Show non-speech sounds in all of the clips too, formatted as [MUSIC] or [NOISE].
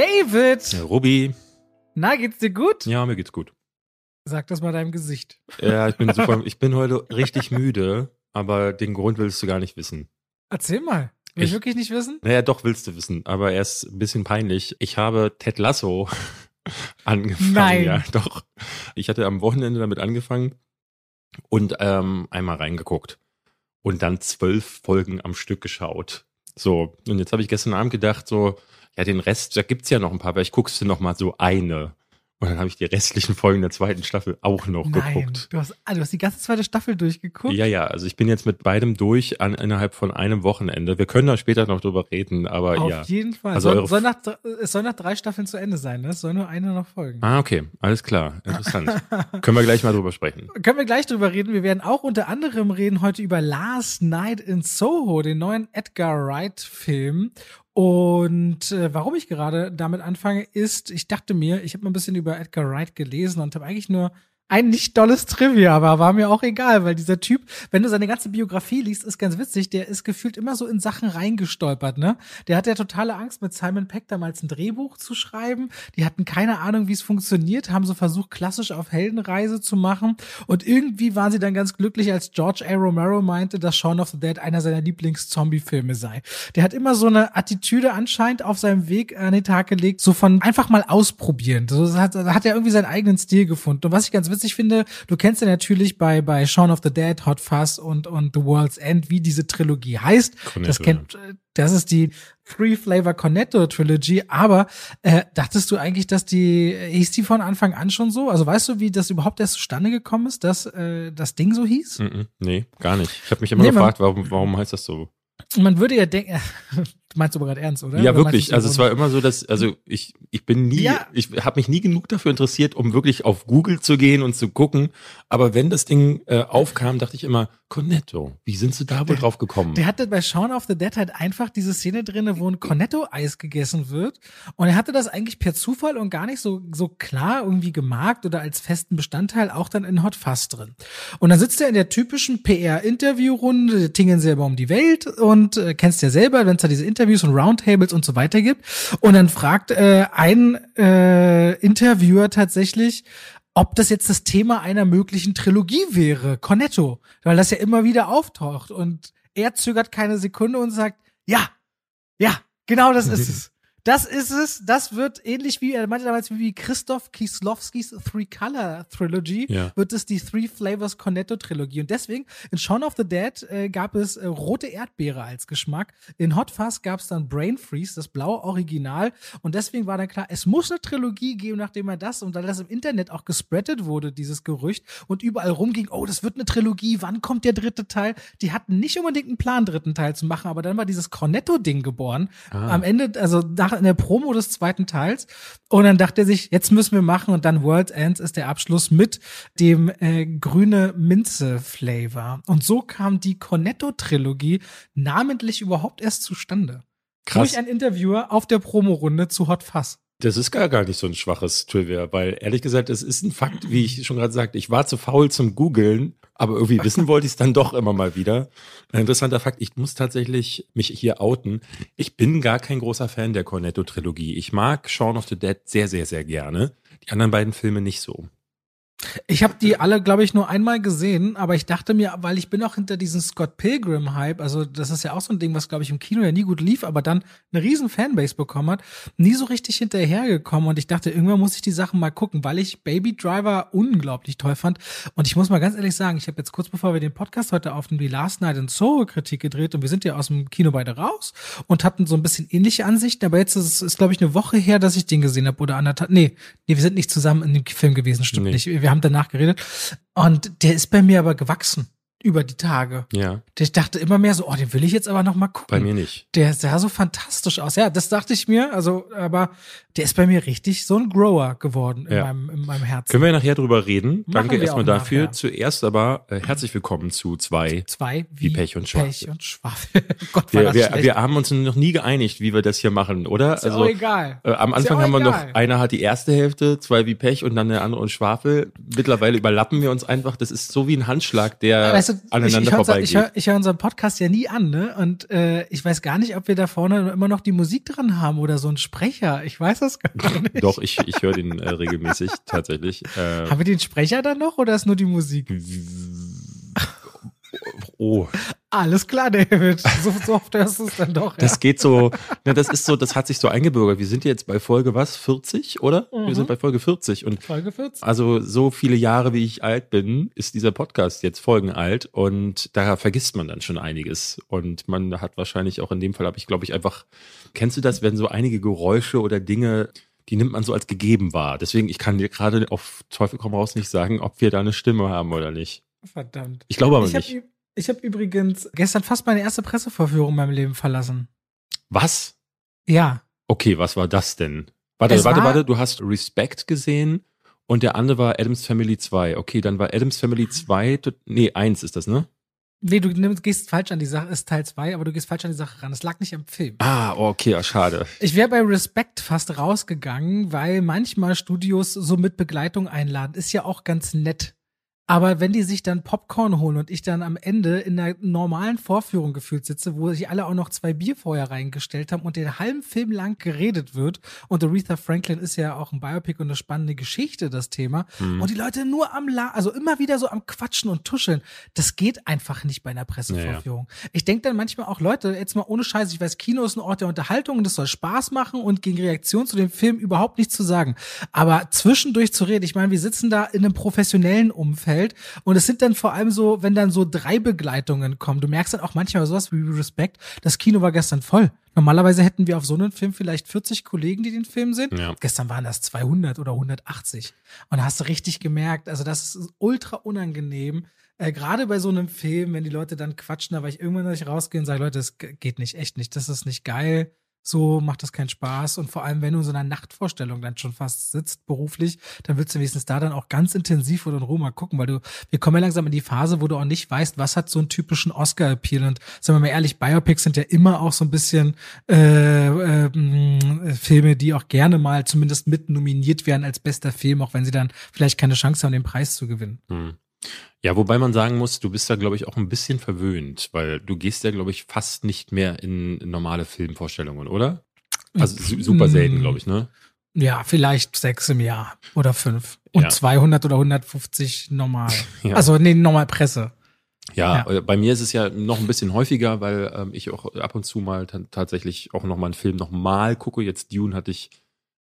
David! Ja, Ruby. Na, geht's dir gut? Ja, mir geht's gut. Sag das mal deinem Gesicht. Ja, ich bin super, [LAUGHS] ich bin heute richtig müde, aber den Grund willst du gar nicht wissen. Erzähl mal. Will ich, Ich- wirklich nicht wissen? Naja, doch willst du wissen, aber er ist ein bisschen peinlich. Ich habe Ted Lasso [LAUGHS] angefangen. Nein. Ja, doch. Ich hatte am Wochenende damit angefangen und ähm, einmal reingeguckt und dann zwölf Folgen am Stück geschaut. So, und jetzt habe ich gestern Abend gedacht, so, ja, den Rest, da gibt's ja noch ein paar, vielleicht guckst du noch mal so eine. Und dann habe ich die restlichen Folgen der zweiten Staffel auch noch Nein. geguckt. Du hast, ah, du hast die ganze zweite Staffel durchgeguckt? Ja, ja, also ich bin jetzt mit beidem durch an, innerhalb von einem Wochenende. Wir können da später noch drüber reden, aber Auf ja. jeden Fall. Also soll, soll nach, es soll nach drei Staffeln zu Ende sein, ne? Es soll nur eine noch folgen. Ah, okay, alles klar, interessant. [LAUGHS] können wir gleich mal drüber sprechen. Können wir gleich drüber reden. Wir werden auch unter anderem reden heute über Last Night in Soho, den neuen Edgar Wright-Film. Und äh, warum ich gerade damit anfange, ist, ich dachte mir, ich habe mal ein bisschen über Edgar Wright gelesen und habe eigentlich nur ein nicht dolles Trivia, aber war mir auch egal, weil dieser Typ, wenn du seine ganze Biografie liest, ist ganz witzig, der ist gefühlt immer so in Sachen reingestolpert, ne? Der hat ja totale Angst, mit Simon Peck damals ein Drehbuch zu schreiben. Die hatten keine Ahnung, wie es funktioniert, haben so versucht, klassisch auf Heldenreise zu machen. Und irgendwie waren sie dann ganz glücklich, als George A. Romero meinte, dass Shaun of the Dead einer seiner Lieblings-Zombie-Filme sei. Der hat immer so eine Attitüde anscheinend auf seinem Weg an den Tag gelegt, so von einfach mal ausprobieren. So hat, hat er irgendwie seinen eigenen Stil gefunden. Und was ich ganz witzig finde, du kennst ja natürlich bei, bei Shaun of the Dead, Hot Fuzz und, und The World's End, wie diese Trilogie heißt. Cornetto, das kennt, das ist die Three Flavor Cornetto Trilogy, aber äh, dachtest du eigentlich, dass die, hieß die von Anfang an schon so? Also weißt du, wie das überhaupt erst zustande gekommen ist, dass äh, das Ding so hieß? Mhm, nee, gar nicht. Ich habe mich immer Nee, gefragt, warum, warum heißt das so? Man würde ja denken, [LAUGHS] meinst du aber gerade ernst, oder? Ja, Oder wirklich. Also es war immer so, dass, also ich, ich bin nie, Ja. ich habe mich nie genug dafür interessiert, um wirklich auf Google zu gehen und zu gucken. Aber wenn das Ding äh, aufkam, dachte ich immer, Cornetto, wie sind sie da wohl drauf gekommen? Der hatte bei Shaun of the Dead halt einfach diese Szene drinne, wo ein Cornetto-Eis gegessen wird. Und er hatte das eigentlich per Zufall und gar nicht so, so klar irgendwie gemarkt oder als festen Bestandteil auch dann in Hot Fuzz drin. Und dann sitzt er in der typischen PR-Interviewrunde, tingeln selber um die Welt und äh, kennst ja selber, wenn es da diese Interviews und Roundtables und so weiter gibt. Und dann fragt äh, ein äh, Interviewer tatsächlich, ob das jetzt das Thema einer möglichen Trilogie wäre, Cornetto, weil das ja immer wieder auftaucht und er zögert keine Sekunde und sagt, ja, ja, genau das ist es. Das ist es. Das wird ähnlich wie, er meinte damals wie Christoph Kieslowskis Three Color Trilogy, Ja. wird es die Three Flavors Cornetto Trilogie. Und deswegen, in Shaun of the Dead äh, gab es äh, rote Erdbeere als Geschmack. In Hot Fuzz gab es dann Brain Freeze, das blaue Original. Und deswegen war dann klar, es muss eine Trilogie geben, nachdem er das, und weil das im Internet auch gespreadet wurde, dieses Gerücht, und überall rumging, oh, das wird eine Trilogie, wann kommt der dritte Teil? Die hatten nicht unbedingt einen Plan, dritten Teil zu machen, aber dann war dieses Cornetto-Ding geboren. Ah. Am Ende, also nach in der Promo des zweiten Teils. Und dann dachte er sich, jetzt müssen wir machen. Und dann World Ends ist der Abschluss mit dem äh, grüne Minze-Flavor. Und so kam die Cornetto-Trilogie namentlich überhaupt erst zustande. Krass. Durch ein Interviewer auf der Promorunde zu Hot Fuzz. Das ist gar, gar nicht so ein schwaches Trivia, weil ehrlich gesagt, es ist ein Fakt, wie ich schon gerade sagte, ich war zu faul zum Googeln, aber irgendwie wissen wollte ich es dann doch immer mal wieder. Ein interessanter Fakt, ich muss tatsächlich mich hier outen. Ich bin gar kein großer Fan der Cornetto-Trilogie. Ich mag Shaun of the Dead sehr, sehr, sehr gerne. Die anderen beiden Filme nicht so. Ich habe die alle, glaube ich, nur einmal gesehen, aber ich dachte mir, weil ich bin auch hinter diesem Scott Pilgrim-Hype, also das ist ja auch so ein Ding, was, glaube ich, im Kino ja nie gut lief, aber dann eine riesen Fanbase bekommen hat, nie so richtig hinterhergekommen und ich dachte, irgendwann muss ich die Sachen mal gucken, weil ich Baby Driver unglaublich toll fand und ich muss mal ganz ehrlich sagen, ich habe jetzt kurz bevor wir den Podcast heute aufnehmen, die Last Night in Soho Kritik gedreht und wir sind ja aus dem Kino beide raus und hatten so ein bisschen ähnliche Ansichten, aber jetzt ist es, glaube ich, eine Woche her, dass ich den gesehen habe oder anderthalb, nee, nee, wir sind nicht zusammen in dem Film gewesen, stimmt Nee. nicht. Wir haben danach geredet. Und der ist bei mir aber gewachsen über die Tage. Ja, Ich dachte immer mehr so, oh, den will ich jetzt aber noch mal gucken. bei mir nicht. Der sah so fantastisch aus. Ja, das dachte ich mir. Also, aber der ist bei mir richtig so ein Grower geworden in, Ja. meinem, in meinem Herzen. Können wir nachher drüber reden. Danke wir erstmal dafür. nachher. Zuerst aber äh, herzlich willkommen zu zwei. Zwei wie, Wie Pech und Schwafel. Pech und Schwafel. [LAUGHS] Gott, war Wir, das wir, schlecht. wir haben uns noch nie geeinigt, wie wir das hier machen, oder? ist ja auch egal. Äh, am Anfang haben wir egal. noch, einer hat die erste Hälfte, zwei wie Pech und dann der andere und Schwafel. Mittlerweile überlappen wir uns einfach. Das ist so wie ein Handschlag, der weißt du, aneinander ich, ich, vorbeigeht. Ich höre ich hör unseren Podcast ja nie an, ne? Und äh, ich weiß gar nicht, ob wir da vorne immer noch die Musik dran haben oder so ein Sprecher. Ich weiß das gar [LAUGHS] nicht. Doch, ich, ich höre den äh, regelmäßig tatsächlich. Äh, haben wir den Sprecher dann noch oder ist nur die Musik? Oh. Alles klar, David. So, so oft hörst du es dann doch. Das ja. geht so, ne, das ist so, das hat sich so eingebürgert. Wir sind jetzt bei Folge was? 40, oder? Mhm. Wir sind bei Folge 40 und Folge 14. also so viele Jahre, wie ich alt bin, ist dieser Podcast jetzt folgenalt und da vergisst man dann schon einiges. Und man hat wahrscheinlich auch in dem Fall, habe ich glaube ich einfach, kennst du das, wenn so einige Geräusche oder Dinge, die nimmt man so als gegeben wahr. Deswegen, ich kann dir gerade auf Teufel komm raus nicht sagen, ob wir da eine Stimme haben oder nicht. Verdammt. Ich glaube aber Ich nicht. habe ich hab übrigens gestern fast meine erste Pressevorführung in meinem Leben verlassen. Was? Ja. Okay, was war das denn? Warte, Es warte, war- warte, du hast Respect gesehen und der andere war Adams Family 2. Okay, dann war Adams Family 2, t- nee, 1 ist das, ne? Nee, du nimmst, gehst falsch an die Sache, ist Teil 2, aber du gehst falsch an die Sache ran. Es lag nicht am Film. Ah, okay, ja, schade. Ich wäre bei Respect fast rausgegangen, weil manchmal Studios so mit Begleitung einladen. Ist ja auch ganz nett. Aber wenn die sich dann Popcorn holen und ich dann am Ende in einer normalen Vorführung gefühlt sitze, wo sich alle auch noch zwei Bier vorher reingestellt haben und den halben Film lang geredet wird und Aretha Franklin ist ja auch ein Biopic und eine spannende Geschichte, das Thema, Hm. und die Leute nur am La also immer wieder so am Quatschen und Tuscheln, das geht einfach nicht bei einer Pressevorführung. Ich denke dann manchmal auch, Leute, jetzt mal ohne Scheiß, ich weiß, Kino ist ein Ort der Unterhaltung und das soll Spaß machen und gegen Reaktion zu dem Film überhaupt nichts zu sagen. Aber zwischendurch zu reden, ich meine, wir sitzen da in einem professionellen Umfeld und es sind dann vor allem so, wenn dann so drei Begleitungen kommen, du merkst dann auch manchmal sowas wie Respect, das Kino war gestern voll. Normalerweise hätten wir auf so einem Film vielleicht 40 Kollegen, die den Film sehen. Ja. Gestern waren das 200 oder 180. Und da hast du richtig gemerkt, also das ist ultra unangenehm. Äh, Gerade bei so einem Film, wenn die Leute dann quatschen, da war ich irgendwann nicht rausgehen und sage, Leute, das geht nicht, echt nicht, das ist nicht geil. So macht das keinen Spaß. Und vor allem, wenn du in so einer Nachtvorstellung dann schon fast sitzt, beruflich, dann willst du wenigstens da dann auch ganz intensiv oder in Ruhe mal gucken, weil du, wir kommen ja langsam in die Phase, wo du auch nicht weißt, was hat so einen typischen Oscar-Appeal. Und sagen wir mal ehrlich, Biopics sind ja immer auch so ein bisschen äh, äh, Filme, die auch gerne mal zumindest mit nominiert werden als bester Film, auch wenn sie dann vielleicht keine Chance haben, den Preis zu gewinnen. Hm. Ja, wobei man sagen muss, du bist da, glaube ich, auch ein bisschen verwöhnt, weil du gehst ja, glaube ich, fast nicht mehr in normale Filmvorstellungen, oder? Also su super selten, glaube ich, ne? Ja, vielleicht sechs im Jahr oder fünf. Und Ja. 200 oder 150 normal. [LAUGHS] Ja. Also, nee, normal Presse. Ja, äh, bei mir ist es ja noch ein bisschen häufiger, weil ähm, ich auch ab und zu mal ta- tatsächlich auch noch mal einen Film noch mal gucke. Jetzt Dune hatte ich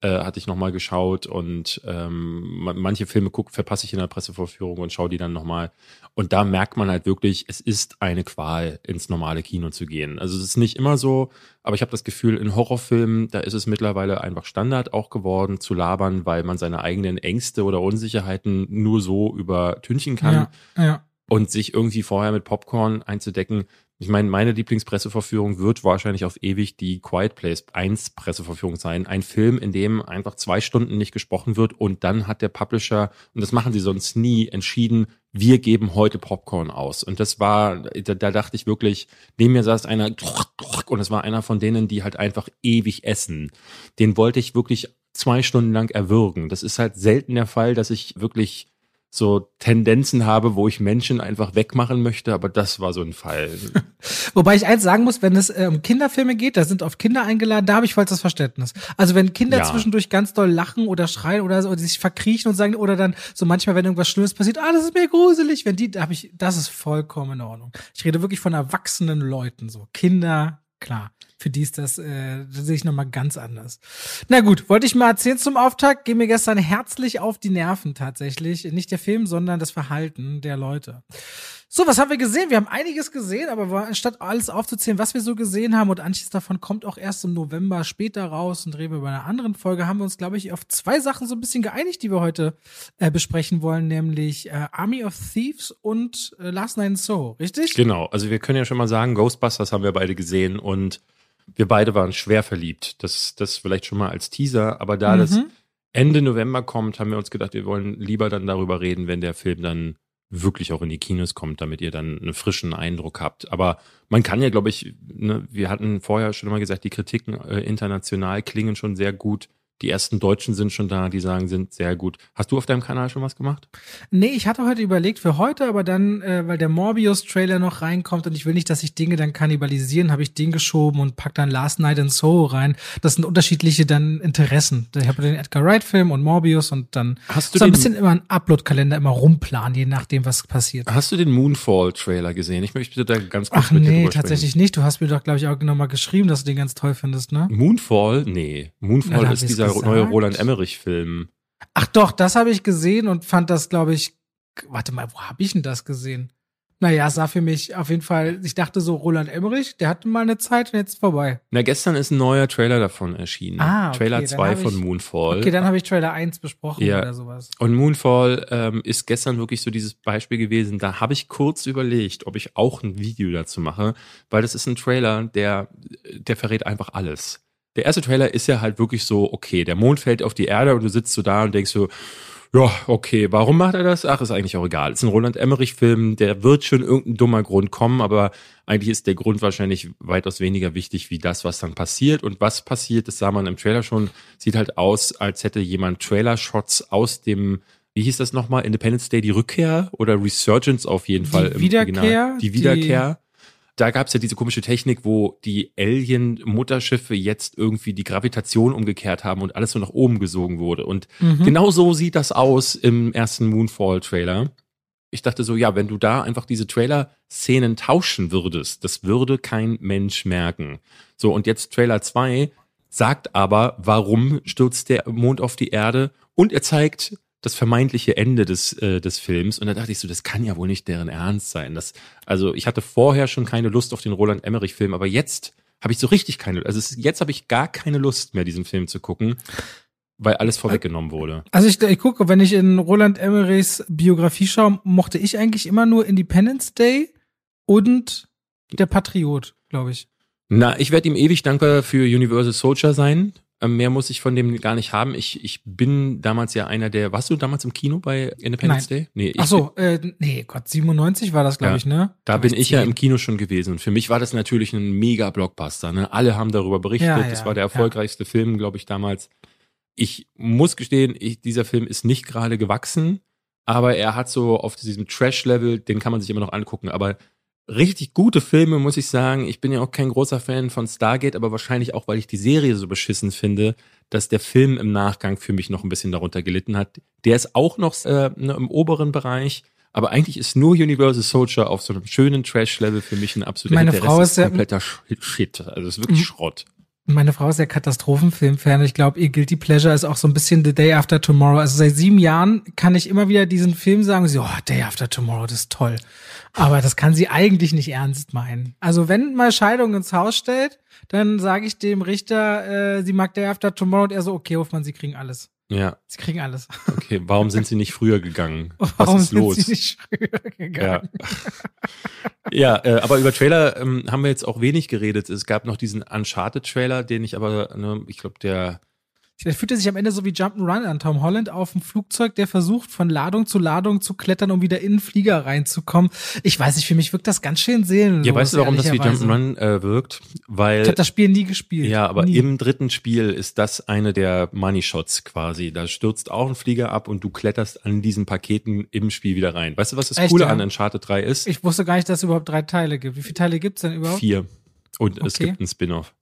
äh, hatte ich noch mal geschaut und ähm, ma- manche Filme guck, verpasse ich in der Pressevorführung und schaue die dann noch mal. Und da merkt man halt wirklich, es ist eine Qual, ins normale Kino zu gehen. Also es ist nicht immer so, aber ich habe das Gefühl, in Horrorfilmen, da ist es mittlerweile einfach Standard auch geworden, zu labern, weil man seine eigenen Ängste oder Unsicherheiten nur so übertünchen kann Ja, ja. und sich irgendwie vorher mit Popcorn einzudecken. Ich meine, meine Lieblingspresseverführung wird wahrscheinlich auf ewig die Quiet Place 1 Presseverführung sein. Ein Film, in dem einfach zwei Stunden nicht gesprochen wird und dann hat der Publisher, und das machen sie sonst nie, entschieden, wir geben heute Popcorn aus. Und das war, da, da dachte ich wirklich, neben mir saß einer und es war einer von denen, die halt einfach ewig essen. Den wollte ich wirklich zwei Stunden lang erwürgen. Das ist halt selten der Fall, dass ich wirklich so Tendenzen habe, wo ich Menschen einfach wegmachen möchte, aber das war so ein Fall. [LAUGHS] Wobei ich eins sagen muss, wenn es äh, um Kinderfilme geht, da sind oft Kinder eingeladen, da habe ich vollstes Verständnis. Also wenn Kinder Ja. zwischendurch ganz doll lachen oder schreien oder, so, oder sich verkriechen und sagen, oder dann so manchmal, wenn irgendwas Schlimmes passiert, ah, das ist mir gruselig, wenn die, da habe ich, das ist vollkommen in Ordnung. Ich rede wirklich von erwachsenen Leuten, so Kinder, klar. Für die ist das, äh, das sehe ich nochmal ganz anders. Na gut, wollte ich mal erzählen zum Auftakt. Ging mir gestern herzlich auf die Nerven tatsächlich. Nicht der Film, sondern das Verhalten der Leute. So, was haben wir gesehen? Wir haben einiges gesehen, aber anstatt alles aufzuzählen, was wir so gesehen haben und manches davon kommt auch erst im November später raus und reden wir über eine anderen Folge, haben wir uns, glaube ich, auf zwei Sachen so ein bisschen geeinigt, die wir heute äh, besprechen wollen, nämlich äh, Army of Thieves und äh, Last Night in Soho, richtig? Genau, also wir können ja schon mal sagen, Ghostbusters haben wir beide gesehen und wir beide waren schwer verliebt. Das, das vielleicht schon mal als Teaser, aber da das Mhm. Ende November kommt, haben wir uns gedacht, wir wollen lieber dann darüber reden, wenn der Film dann wirklich auch in die Kinos kommt, damit ihr dann einen frischen Eindruck habt. Aber man kann ja, glaube ich, ne, wir hatten vorher schon mal gesagt, die Kritiken äh, international klingen schon sehr gut. Die ersten Deutschen sind schon da, die sagen, sind sehr gut. Hast du auf deinem Kanal schon was gemacht? Nee, ich hatte heute überlegt für heute, aber dann, äh, weil der Morbius-Trailer noch reinkommt und ich will nicht, dass sich Dinge dann kannibalisieren, habe ich den geschoben und pack dann Last Night in Soho rein. Das sind unterschiedliche dann Interessen. Ich habe den Edgar Wright-Film und Morbius und dann Hast du so ein bisschen immer einen Upload-Kalender immer rumplanen, je nachdem, was passiert. Hast du den Moonfall-Trailer gesehen? Ich möchte da ganz kurz Ach mit nee, drüber sprechen. tatsächlich nicht. Du hast mir doch, glaube ich, auch nochmal geschrieben, dass du den ganz toll findest, ne? Moonfall? Nee. Na, Moonfall hab ist ich's dieser gesagt. neue Roland Emmerich-Film. Ach doch, das habe ich gesehen und fand das, glaube ich, warte mal, wo habe ich denn das gesehen? Naja, es sah für mich auf jeden Fall, ich dachte so, Roland Emmerich, der hatte mal eine Zeit und jetzt ist vorbei. Na, gestern ist ein neuer Trailer davon erschienen. Ah, okay, Trailer dann 2 hab von ich- Moonfall. Okay, dann habe ich Trailer 1 besprochen Ja. oder sowas. Und Moonfall ähm, ist gestern wirklich so dieses Beispiel gewesen. Da habe ich kurz überlegt, ob ich auch ein Video dazu mache, weil das ist ein Trailer, der, der verrät einfach alles. Der erste Trailer ist ja halt wirklich so, okay, der Mond fällt auf die Erde und du sitzt so da und denkst so, ja, okay, warum macht er das? Ach, ist eigentlich auch egal. ist ein Roland Emmerich-Film, der wird schon irgendein dummer Grund kommen, aber eigentlich ist der Grund wahrscheinlich weitaus weniger wichtig wie das, was dann passiert. Und was passiert, das sah man im Trailer schon, sieht halt aus, als hätte jemand Trailer-Shots aus dem, wie hieß das nochmal, Independence Day, die Rückkehr oder Resurgence auf jeden Fall. im Wiederkehr, Original. Die die- Wiederkehr. Da gab es ja diese komische Technik, wo die Alien-Mutterschiffe jetzt irgendwie die Gravitation umgekehrt haben und alles so nach oben gesogen wurde. Und Mhm. Genau so sieht das aus im ersten Moonfall-Trailer. Ich dachte so, ja, wenn du da einfach diese Trailer-Szenen tauschen würdest, das würde kein Mensch merken. So, und jetzt Trailer 2 sagt aber, warum stürzt der Mond auf die Erde und er zeigt das vermeintliche Ende des, äh, des Films. Und da dachte ich so, das kann ja wohl nicht deren Ernst sein. Das, also ich hatte vorher schon keine Lust auf den Roland Emmerich-Film, aber jetzt habe ich so richtig keine, also es, jetzt habe ich gar keine Lust mehr, diesen Film zu gucken, weil alles vorweggenommen wurde. Also ich, ich gucke, wenn ich in Roland Emmerichs Biografie schaue, mochte ich eigentlich immer nur Independence Day und der Patriot, glaube ich. Na, ich werde ihm ewig dankbar für Universal Soldier sein. Ähm, mehr muss ich von dem gar nicht haben. Ich, ich bin damals ja einer der. Warst du damals im Kino bei Independence Day? Nee, ich, Ach so, äh, nee, Gott, 97 war das, glaube Ja, ich, ne? Da bin ich ja zehn. im Kino schon gewesen. Und für mich war das natürlich ein mega Blockbuster. Ne? Alle haben darüber berichtet. Ja, das ja, war der ja. erfolgreichste Film, glaube ich, damals. Ich muss gestehen, ich, dieser Film ist nicht gerade gewachsen, aber er hat so auf diesem Trash-Level, den kann man sich immer noch angucken. Aber richtig gute Filme, muss ich sagen. Ich bin ja auch kein großer Fan von Stargate, aber wahrscheinlich auch, weil ich die Serie so beschissen finde, dass der Film im Nachgang für mich noch ein bisschen darunter gelitten hat. Der ist auch noch äh, ne, im oberen Bereich. Aber eigentlich ist nur Universal Soldier auf so einem schönen Trash-Level für mich ein absoluter Meine Frau ist kompletter Sh- Shit. Also es ist wirklich Mhm. Schrott. Meine Frau ist ja Katastrophenfilm-Fan. Ich glaube, ihr Guilty Pleasure ist auch so ein bisschen The Day After Tomorrow. Also seit sieben Jahren kann ich immer wieder diesen Film sagen, sie, oh, Day After Tomorrow, das ist toll. Aber das kann sie eigentlich nicht ernst meinen. Also wenn mal Scheidung ins Haus stellt, dann sage ich dem Richter, äh, sie mag Day After Tomorrow und er so, okay, Hoffmann, sie kriegen alles. Ja, Sie kriegen alles. okay. Warum sind sie nicht früher gegangen? [LAUGHS] Was Warum ist sind los? sie nicht früher gegangen? Ja. [LAUGHS] ja, äh, aber über Trailer ähm, haben wir jetzt auch wenig geredet. Es gab noch diesen Uncharted-Trailer, den ich aber, ne, ich glaube, der Der fühlte sich am Ende so wie Jump'n'Run an Tom Holland auf dem Flugzeug, der versucht, von Ladung zu Ladung zu klettern, um wieder in den Flieger reinzukommen. Ich weiß nicht, für mich wirkt das ganz schön seelenlos. Ja, weißt du, warum das wie. Jump'n'Run äh, wirkt? Weil Ich habe das Spiel nie gespielt. Ja, aber nie. im dritten Spiel ist das eine der Money Shots quasi. Da stürzt auch ein Flieger ab und du kletterst an diesen Paketen im Spiel wieder rein. Weißt du, was das Echt, Coole ja? an Uncharted 3 ist? Ich wusste gar nicht, dass es überhaupt drei Teile gibt. Wie viele Teile gibt's denn überhaupt? Vier. Und es Okay. gibt einen Spin-off.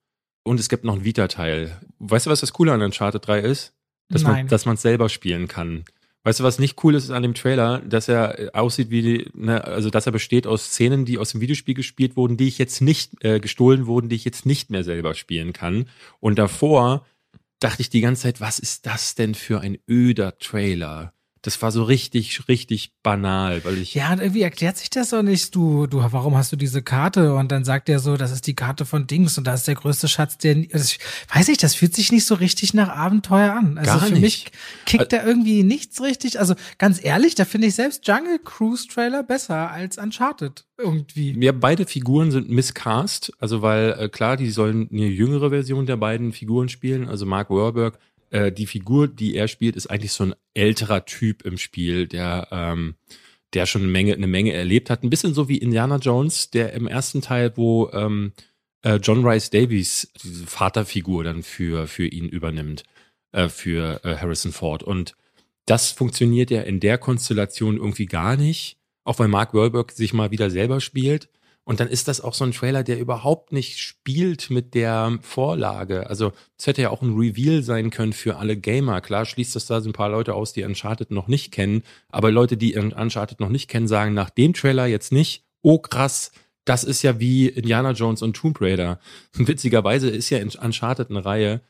Und es gibt noch einen Vita-Teil. Weißt du, was das Coole an Uncharted 3 ist? Dass Nein. man, dass man es selber spielen kann. Weißt du, was nicht cool ist an dem Trailer, dass er äh, aussieht wie, die, ne, also dass er besteht aus Szenen, die aus dem Videospiel gespielt wurden, die ich jetzt nicht äh, gestohlen wurden, die ich jetzt nicht mehr selber spielen kann. Und davor dachte ich die ganze Zeit, was ist das denn für ein öder Trailer? Das war so richtig, richtig banal, weil ich Ja, und irgendwie erklärt sich das auch nicht. Du, du, warum hast du diese Karte? Und dann sagt er so, das ist die Karte von Dings und da ist der größte Schatz, der, also ich weiß nicht, das fühlt sich nicht so richtig nach Abenteuer an. Also Gar für nicht. mich kickt da irgendwie nichts richtig. Also ganz ehrlich, da finde ich selbst Jungle Cruise Trailer besser als Uncharted irgendwie. Ja, beide Figuren sind miscast, also weil äh, klar, die sollen eine jüngere Version der beiden Figuren spielen, also Mark Wahlberg. Äh, die Figur, die er spielt, ist eigentlich so ein älterer Typ im Spiel, der ähm, der schon eine Menge eine Menge erlebt hat, ein bisschen so wie Indiana Jones, der im ersten Teil, wo ähm, äh, John Rice Davies diese Vaterfigur dann für für ihn übernimmt. äh, für äh, Harrison Ford. Und das funktioniert ja in der Konstellation irgendwie gar nicht, auch weil Mark Wahlberg sich mal wieder selber spielt. Und dann ist das auch so ein Trailer, der überhaupt nicht spielt mit der Vorlage. Also es hätte ja auch ein Reveal sein können für alle Gamer. Klar schließt das da so ein paar Leute aus, die Uncharted noch nicht kennen. Aber Leute, die Uncharted noch nicht kennen, sagen nach dem Trailer jetzt nicht, oh krass, das ist ja wie Indiana Jones und Tomb Raider. [LAUGHS] Witzigerweise ist ja Uncharted eine Reihe,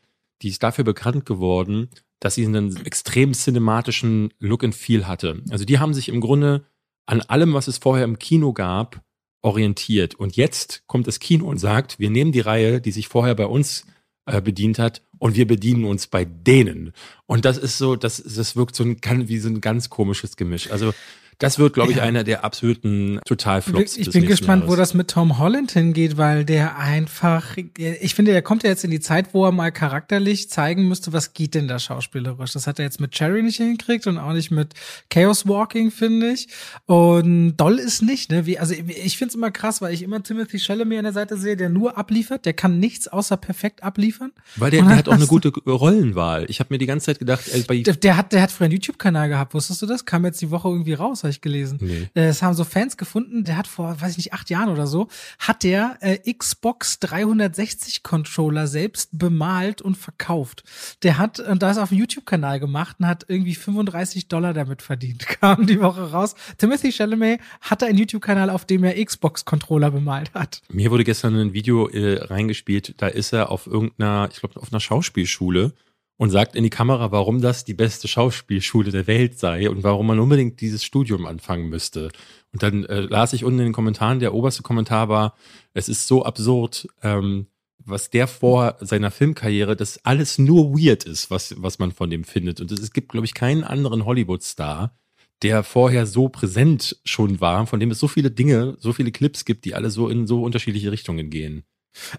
die ist dafür bekannt geworden, dass sie einen extrem cinematischen Look and Feel hatte. Also die haben sich im Grunde an allem, was es vorher im Kino gab, orientiert. Und jetzt kommt das Kino und sagt, wir nehmen die Reihe, die sich vorher bei uns äh, bedient hat, und wir bedienen uns bei denen. Und das ist so, das, das wirkt so ein, wie so ein ganz komisches Gemisch. Also das wird, glaube ich, ja. einer der absoluten Totalflops. Ich bin gespannt, Jahres. wo das mit Tom Holland hingeht, weil der einfach, ich finde, der kommt ja jetzt in die Zeit, wo er mal charakterlich zeigen müsste, was geht denn da schauspielerisch. Das hat er jetzt mit Cherry nicht hingekriegt und auch nicht mit Chaos Walking, finde ich. Und doll ist nicht, ne? Wie, also ich finde es immer krass, weil ich immer Timothy Chalamet an der Seite sehe, der nur abliefert, der kann nichts außer perfekt abliefern. Weil der, der hat auch eine gute Rollenwahl. Ich habe mir die ganze Zeit gedacht, ey, bei der, der hat, der hat früher einen YouTube-Kanal gehabt, wusstest du das? Kam jetzt die Woche irgendwie raus habe ich gelesen. Nee. Äh, es haben so Fans gefunden, der hat vor, weiß ich nicht, acht Jahren oder so, hat der äh, Xbox 360 Controller selbst bemalt und verkauft. Der hat, und da ist auf dem YouTube-Kanal gemacht und hat irgendwie 35 Dollar damit verdient. [LAUGHS] Kam die Woche raus. Timothy Chalamet hatte einen YouTube-Kanal, auf dem er Xbox-Controller bemalt hat. Mir wurde gestern ein Video äh, reingespielt, da ist er auf irgendeiner, ich glaube, auf einer Schauspielschule und sagt in die Kamera, warum das die beste Schauspielschule der Welt sei und warum man unbedingt dieses Studium anfangen müsste. Und dann äh, las ich unten in den Kommentaren, der oberste Kommentar war, es ist so absurd, ähm, was der vor seiner Filmkarriere, das alles nur weird ist, was, was man von dem findet. Und es gibt, glaube ich, keinen anderen Hollywood-Star, der vorher so präsent schon war, von dem es so viele Dinge, so viele Clips gibt, die alle so in so unterschiedliche Richtungen gehen.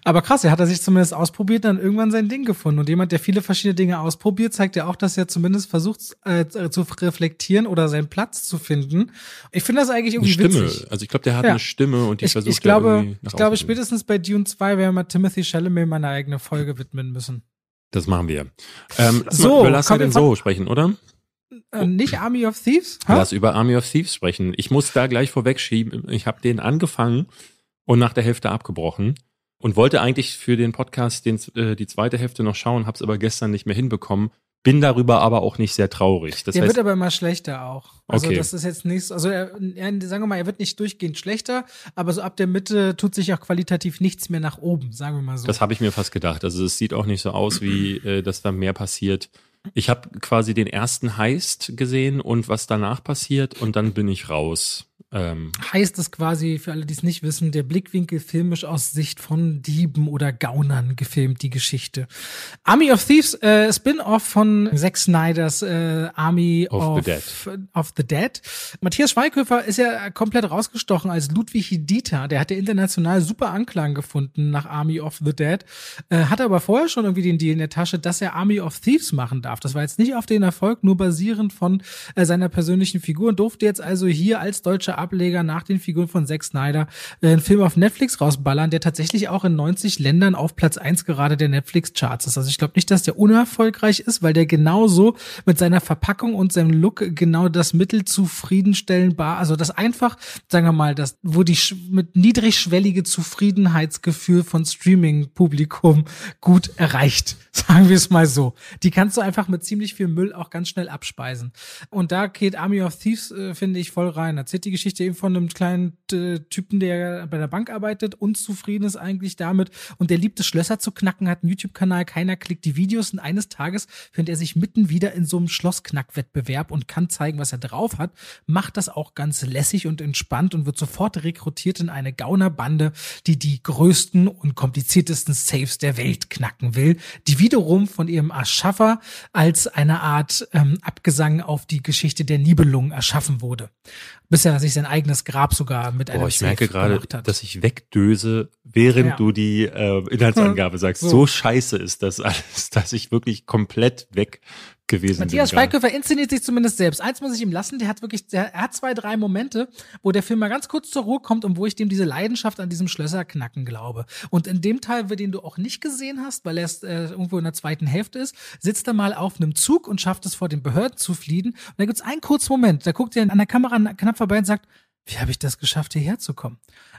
Aber krass, er hat er sich zumindest ausprobiert, dann irgendwann sein Ding gefunden. Und jemand, der viele verschiedene Dinge ausprobiert, zeigt ja auch, dass er zumindest versucht äh, zu reflektieren oder seinen Platz zu finden. Ich finde das eigentlich irgendwie eine Stimme. witzig. Also ich glaube, der hat ja. eine Stimme und die ich, versucht ich glaube, Ich glaube, spätestens bei Dune 2 werden wir Timothy Chalamet meine eigene Folge widmen müssen. Das machen wir. Ähm, so, über Last Night so sprechen, oder? Äh, nicht Army of Thieves? Ha? Lass über Army of Thieves sprechen. Ich muss da gleich vorwegschieben. Ich habe den angefangen und nach der Hälfte abgebrochen und wollte eigentlich für den Podcast den, äh, die zweite Hälfte noch schauen, habe es aber gestern nicht mehr hinbekommen. Bin darüber aber auch nicht sehr traurig. Das der heißt, wird aber immer schlechter auch. Also okay. das ist jetzt nichts, also er, er, sagen wir mal, er wird nicht durchgehend schlechter, aber so ab der Mitte tut sich auch qualitativ nichts mehr nach oben, sagen wir mal so. Das habe ich mir fast gedacht. Also es sieht auch nicht so aus, wie äh, dass da mehr passiert. Ich habe quasi den ersten Heist gesehen und was danach passiert und dann bin ich raus. Ähm, heißt es quasi, für alle, die es nicht wissen, der Blickwinkel filmisch aus Sicht von Dieben oder Gaunern gefilmt, die Geschichte. Army of Thieves, äh, Spin-off von Zack Snyders äh, Army of, of, the Dead. of the Dead. Matthias Schweighöfer ist ja komplett rausgestochen als Ludwig Dieter. Der hat ja international super Anklang gefunden nach Army of the Dead. Äh, hatte aber vorher schon irgendwie den Deal in der Tasche, dass er Army of Thieves machen darf. Das war jetzt nicht auf den Erfolg, nur basierend von äh, seiner persönlichen Figur und durfte jetzt also hier als deutscher Ableger nach den Figuren von Zack Snyder äh, einen Film auf Netflix rausballern, der tatsächlich auch in 90 Ländern auf Platz 1 gerade der Netflix-Charts ist. Also ich glaube nicht, dass der unerfolgreich ist, weil der genauso mit seiner Verpackung und seinem Look genau das Mittel zufriedenstellbar, also das einfach, sagen wir mal, das, wo die mit niedrigschwellige Zufriedenheitsgefühl von Streaming-Publikum gut erreicht. [LAUGHS] Sagen wir es mal so. Die kannst du einfach mit ziemlich viel Müll auch ganz schnell abspeisen. Und da geht Army of Thieves, äh, finde ich, voll rein. Erzählt die Geschichte eben von einem kleinen äh, Typen, der bei der Bank arbeitet, unzufrieden ist eigentlich damit und der liebt es, Schlösser zu knacken, hat einen YouTube-Kanal, keiner klickt die Videos und eines Tages findet er sich mitten wieder in so einem Schlossknackwettbewerb und kann zeigen, was er drauf hat, macht das auch ganz lässig und entspannt und wird sofort rekrutiert in eine Gaunerbande, die die größten und kompliziertesten Saves der Welt knacken will, die wiederum von ihrem Erschaffer als eine Art ähm, Abgesang auf die Geschichte der Nibelungen erschaffen wurde. Bis er sich sein eigenes Grab sogar mit einem Boah, ich merke gerade, dass ich wegdöse, während ja. du die äh, Inhaltsangabe sagst. [LAUGHS] So. so scheiße ist das alles, [LAUGHS] dass ich wirklich komplett weg gewesen Matthias Schweighöfer inszeniert sich zumindest selbst. Eins muss ich ihm lassen, der hat wirklich, der, er hat zwei, drei Momente, wo der Film mal ganz kurz zur Ruhe kommt und wo ich dem diese Leidenschaft an diesem Schlösserknacken glaube. Und in dem Teil, den du auch nicht gesehen hast, weil er erst äh, irgendwo in der zweiten Hälfte ist, sitzt er mal auf einem Zug und schafft es vor den Behörden zu fliehen. Und da gibt's einen kurzen Moment, da guckt er an der Kamera knapp vorbei und sagt, wie habe ich das geschafft, hierher zu kommen?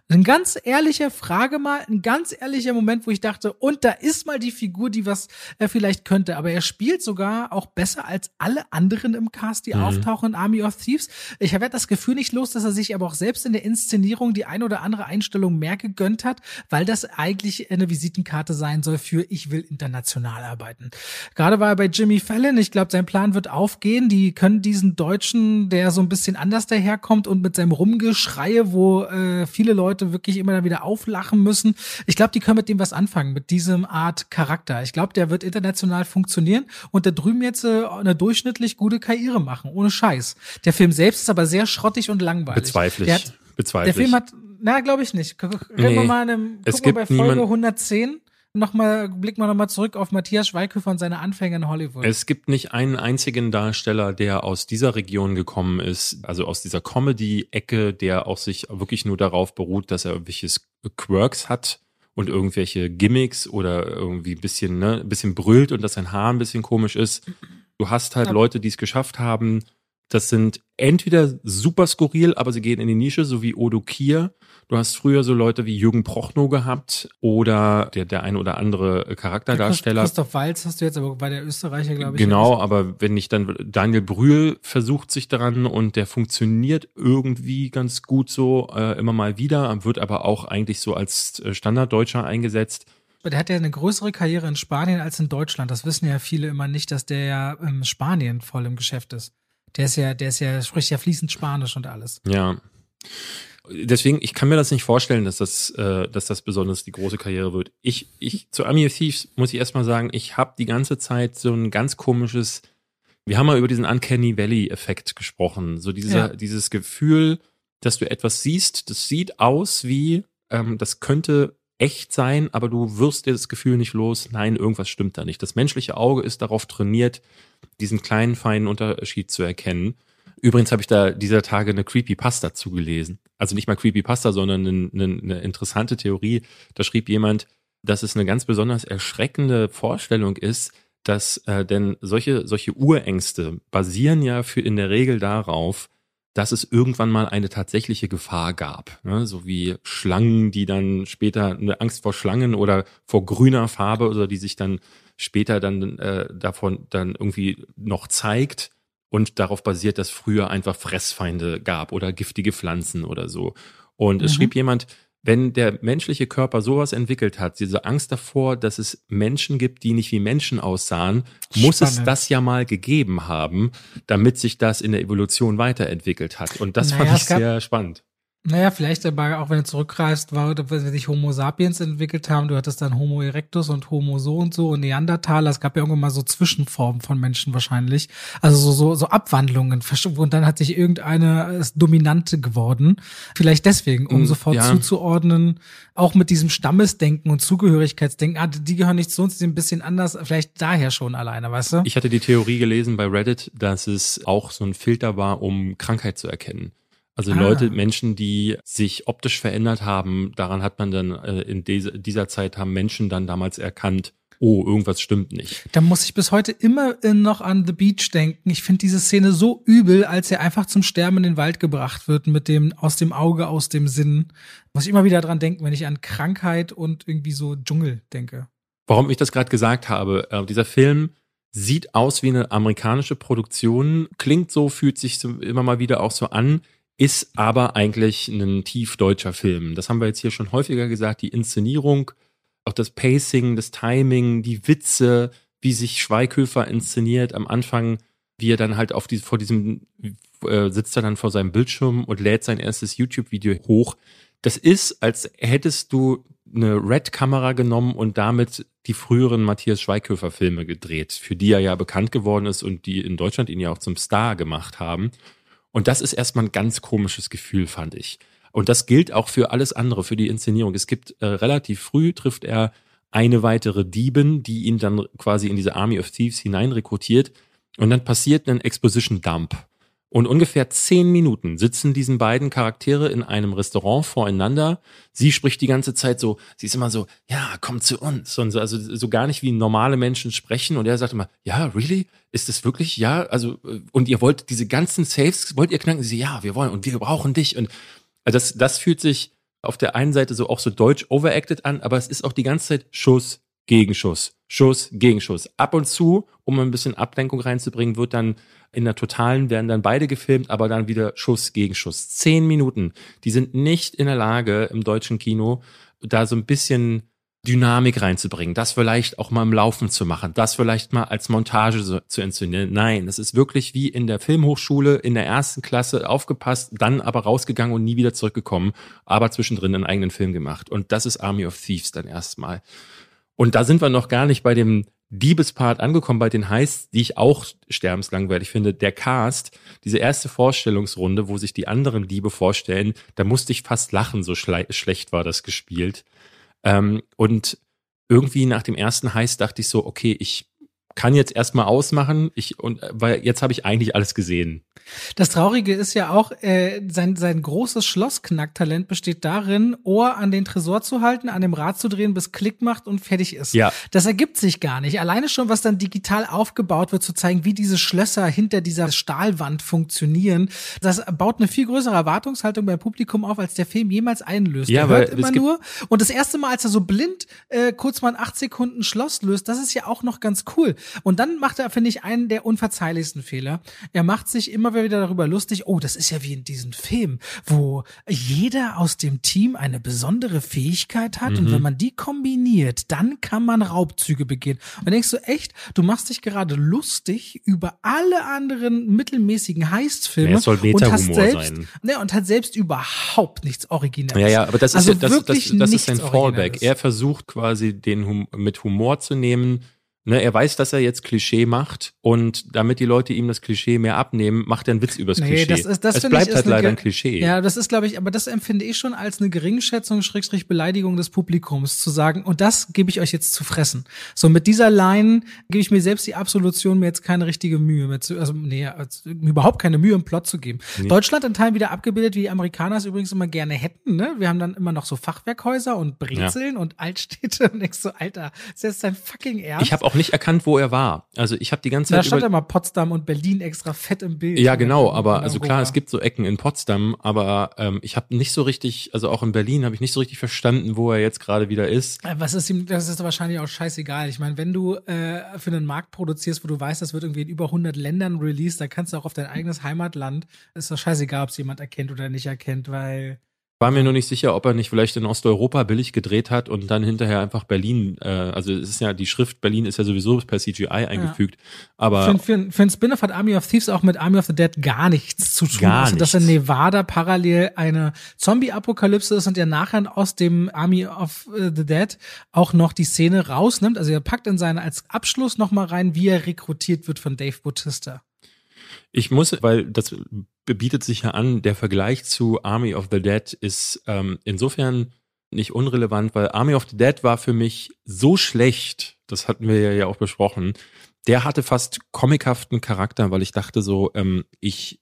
Ein ganz ehrlicher Frage mal, ein ganz ehrlicher Moment, wo ich dachte, und da ist mal die Figur, die was er vielleicht könnte. Aber er spielt sogar auch besser als alle anderen im Cast, die mhm. auftauchen in Army of Thieves. Ich habe das Gefühl nicht los, dass er sich aber auch selbst in der Inszenierung die ein oder andere Einstellung mehr gegönnt hat, weil das eigentlich eine Visitenkarte sein soll für ich will international arbeiten. Gerade war er bei Jimmy Fallon. Ich glaube, sein Plan wird aufgehen. Die können diesen Deutschen, der so ein bisschen anders daherkommt und mit seinem Rumgeschreie, wo äh, viele Leute wirklich immer wieder auflachen müssen. Ich glaube, die können mit dem was anfangen, mit diesem Art Charakter. Ich glaube, der wird international funktionieren und da drüben jetzt äh, eine durchschnittlich gute Karriere machen, ohne Scheiß. Der Film selbst ist aber sehr schrottig und langweilig. Bezweifle ich. Hat, Bezweifle der Film hat, na, glaube ich nicht. Reden nee, wir mal, einem, gucken wir bei Folge 110 nochmal, blicken wir nochmal zurück auf Matthias Schweighöfer und seine Anfänge in Hollywood. Es gibt nicht einen einzigen Darsteller, der aus dieser Region gekommen ist, also aus dieser Comedy-Ecke, der auch sich wirklich nur darauf beruht, dass er irgendwelche Quirks hat und irgendwelche Gimmicks oder irgendwie ein bisschen, ne, ein bisschen brüllt und dass sein Haar ein bisschen komisch ist. Du hast halt Leute, die es geschafft haben. Das sind entweder super skurril, aber sie gehen in die Nische, so wie Odo Kier Du hast früher so Leute wie Jürgen Prochnow gehabt oder der, der ein oder andere Charakterdarsteller. Christoph Walz hast du jetzt, aber bei der Österreicher, glaube ich. Genau, aber wenn ich dann, Daniel Brühl versucht sich daran und der funktioniert irgendwie ganz gut so äh, immer mal wieder, wird aber auch eigentlich so als äh, Standarddeutscher eingesetzt. Der hat ja eine größere Karriere in Spanien als in Deutschland. Das wissen ja viele immer nicht, dass der ja in Spanien voll im Geschäft ist. Der ist ja, der ist ja, spricht ja fließend Spanisch und alles. Ja deswegen, ich kann mir das nicht vorstellen, dass das, äh, dass das besonders die große Karriere wird. Ich, ich, zu Army of Thieves muss ich erstmal sagen, ich habe die ganze Zeit so ein ganz komisches, wir haben mal über diesen Uncanny Valley-Effekt gesprochen. So dieser, ja. dieses Gefühl, dass du etwas siehst, das sieht aus wie, ähm, das könnte echt sein, aber du wirst dir das Gefühl nicht los, nein, irgendwas stimmt da nicht. Das menschliche Auge ist darauf trainiert, diesen kleinen, feinen Unterschied zu erkennen. Übrigens habe ich da dieser Tage eine Creepypasta zugelesen. Also nicht mal Creepypasta, sondern eine, eine, interessante Theorie. Da schrieb jemand, dass es eine ganz besonders erschreckende Vorstellung ist, dass äh, denn solche, solche Urängste basieren ja für in der Regel darauf, dass es irgendwann mal eine tatsächliche Gefahr gab. Ne? So wie Schlangen, die dann später eine Angst vor Schlangen oder vor grüner Farbe oder die sich dann später dann äh, davon dann irgendwie noch zeigt und darauf basiert, dass früher einfach Fressfeinde gab oder giftige Pflanzen oder so. Und es mhm. schrieb jemand, wenn der menschliche Körper sowas entwickelt hat, diese Angst davor, dass es Menschen gibt, die nicht wie Menschen aussahen, muss es das ja mal gegeben haben, damit sich das in der Evolution weiterentwickelt hat. Und das naja, fand ich sehr spannend. Naja, vielleicht aber auch wenn du zurückreist, war, wenn sich Homo sapiens entwickelt haben, du hattest dann Homo erectus und Homo so und so und Neandertaler, es gab ja irgendwann mal so Zwischenformen von Menschen wahrscheinlich. Also so, so, so Abwandlungen. Und dann hat sich irgendeine ist Dominante geworden. Vielleicht deswegen, um mm, sofort ja. zuzuordnen, auch mit diesem Stammesdenken und Zugehörigkeitsdenken, ah, die gehören nicht zu uns, die sind ein bisschen anders, vielleicht daher schon alleine, weißt du? Ich hatte die Theorie gelesen bei Reddit, dass es auch so ein Filter war, um Krankheit zu erkennen. Also ah. Leute, Menschen, die sich optisch verändert haben, daran hat man dann äh, in diese, dieser Zeit haben Menschen dann damals erkannt, oh, irgendwas stimmt nicht. Da muss ich bis heute immer noch an The Beach denken. Ich finde diese Szene so übel, als er einfach zum Sterben in den Wald gebracht wird mit dem aus dem Auge, aus dem Sinn. Muss ich immer wieder dran denken, wenn ich an Krankheit und irgendwie so Dschungel denke. Warum ich das gerade gesagt habe, äh, dieser Film sieht aus wie eine amerikanische Produktion, klingt so, fühlt sich so immer mal wieder auch so an ist aber eigentlich ein tief deutscher Film. Das haben wir jetzt hier schon häufiger gesagt. Die Inszenierung, auch das Pacing, das Timing, die Witze, wie sich Schweighöfer inszeniert am Anfang, wie er dann halt auf die, vor diesem, äh, sitzt er dann vor seinem Bildschirm und lädt sein erstes YouTube-Video hoch. Das ist, als hättest du eine Red-Kamera genommen und damit die früheren Matthias Schweighöfer-Filme gedreht, für die er ja bekannt geworden ist und die in Deutschland ihn ja auch zum Star gemacht haben. Und das ist erstmal ein ganz komisches Gefühl, fand ich. Und das gilt auch für alles andere, für die Inszenierung. Es gibt äh, relativ früh trifft er eine weitere Diebin, die ihn dann quasi in diese Army of Thieves hinein rekrutiert. und dann passiert ein Exposition Dump. Und ungefähr zehn Minuten sitzen diesen beiden Charaktere in einem Restaurant voreinander. Sie spricht die ganze Zeit so, sie ist immer so, ja, komm zu uns. Und so, also so gar nicht wie normale Menschen sprechen. Und er sagt immer, ja, really? Ist das wirklich? Ja, also, und ihr wollt diese ganzen Saves, wollt ihr knacken? Sie, ja, wir wollen und wir brauchen dich. Und also das, das fühlt sich auf der einen Seite so auch so deutsch overacted an, aber es ist auch die ganze Zeit Schuss, Gegenschuss, Schuss, Gegenschuss. Ab und zu, um ein bisschen Ablenkung reinzubringen, wird dann in der totalen werden dann beide gefilmt, aber dann wieder Schuss gegen Schuss. Zehn Minuten. Die sind nicht in der Lage im deutschen Kino, da so ein bisschen Dynamik reinzubringen, das vielleicht auch mal im Laufen zu machen, das vielleicht mal als Montage so, zu inszenieren. Nein, es ist wirklich wie in der Filmhochschule in der ersten Klasse aufgepasst, dann aber rausgegangen und nie wieder zurückgekommen, aber zwischendrin einen eigenen Film gemacht. Und das ist Army of Thieves dann erstmal. Und da sind wir noch gar nicht bei dem Diebespart angekommen, bei den Heists, die ich auch sterbenslangweilig finde. Der Cast, diese erste Vorstellungsrunde, wo sich die anderen Diebe vorstellen, da musste ich fast lachen, so schlecht war das gespielt. Ähm, und irgendwie nach dem ersten Heist dachte ich so, okay, ich kann jetzt erstmal ausmachen, ich, und, weil jetzt habe ich eigentlich alles gesehen. Das Traurige ist ja auch, äh, sein, sein großes Schlossknacktalent besteht darin, Ohr an den Tresor zu halten, an dem Rad zu drehen, bis Klick macht und fertig ist. Ja. Das ergibt sich gar nicht. Alleine schon, was dann digital aufgebaut wird, zu zeigen, wie diese Schlösser hinter dieser Stahlwand funktionieren, das baut eine viel größere Erwartungshaltung beim Publikum auf, als der Film jemals einlöst. Ja, er hört immer nur. Und das erste Mal, als er so blind äh, kurz mal in acht Sekunden Schloss löst, das ist ja auch noch ganz cool. Und dann macht er, finde ich, einen der unverzeihlichsten Fehler. Er macht sich immer wieder darüber lustig, oh, das ist ja wie in diesem Film, wo jeder aus dem Team eine besondere Fähigkeit hat Mhm. und wenn man die kombiniert, dann kann man Raubzüge begehen. Und denkst du echt, du machst dich gerade lustig über alle anderen mittelmäßigen Heistfilme Ja, soll und hast selbst, sein. Ne, und hat selbst überhaupt nichts Originelles. Ja, ja, aber das ist, also ja, das, das, wirklich das ist sein nichts Fallback. Er versucht quasi den hum mit Humor zu nehmen. Ne, er weiß, dass er jetzt Klischee macht und damit die Leute ihm das Klischee mehr abnehmen, macht er einen Witz übers Nee, Klischee. das ist- das es finde ich, bleibt ist halt leider ein Klischee. Ja, das ist, glaube ich, aber das empfinde ich schon als eine Geringschätzung, Schrägstrich Beleidigung des Publikums, zu sagen, und das gebe ich euch jetzt zu fressen. So, mit dieser Line gebe ich mir selbst die Absolution, mir jetzt keine richtige Mühe mehr zu, also, nee, also, mir überhaupt keine Mühe im Plot zu geben. Deutschland in Teilen wieder abgebildet, wie die Amerikaner es übrigens immer gerne hätten, ne? Wir haben dann immer noch so Fachwerkhäuser und Brezeln und Altstädte [LAUGHS] und denkst so, Alter, ist das dein fucking Ernst? Ich habe auch nicht erkannt, wo er war. Also ich habe die ganze da Zeit stand über immer Potsdam und Berlin extra fett im Bild. Ja, genau, aber also klar, es gibt so Ecken in Potsdam, aber ähm, ich habe nicht so richtig, also auch in Berlin habe ich nicht so richtig verstanden, wo er jetzt gerade wieder ist. Äh, Was ist ihm, das ist wahrscheinlich auch scheißegal. Ich meine, wenn du äh, für einen Markt produzierst, wo du weißt, das wird irgendwie in über 100 Ländern released, dann kannst du auch auf dein eigenes Heimatland, ist doch scheißegal, ob es jemand erkennt oder nicht erkennt, weil War mir nur nicht sicher, ob er nicht vielleicht in Osteuropa billig gedreht hat und dann hinterher einfach Berlin, äh, also es ist ja, die Schrift Berlin ist ja sowieso per CGI eingefügt, aber für, für, für ein Spin-off hat Army of Thieves auch mit Army of the Dead gar nichts zu tun. Gar also, dass in. Nevada parallel eine Zombie-Apokalypse ist und er nachher aus dem Army of the Dead auch noch die Szene rausnimmt. Also er packt in seine als Abschluss noch mal rein, wie er rekrutiert wird von Dave Bautista. Ich muss, weil das bietet sich ja an, der Vergleich zu Army of the Dead ist ähm, insofern nicht unrelevant, weil Army of the Dead war für mich so schlecht, das hatten wir ja auch besprochen, der hatte fast comichaften Charakter, weil ich dachte so, ähm, ich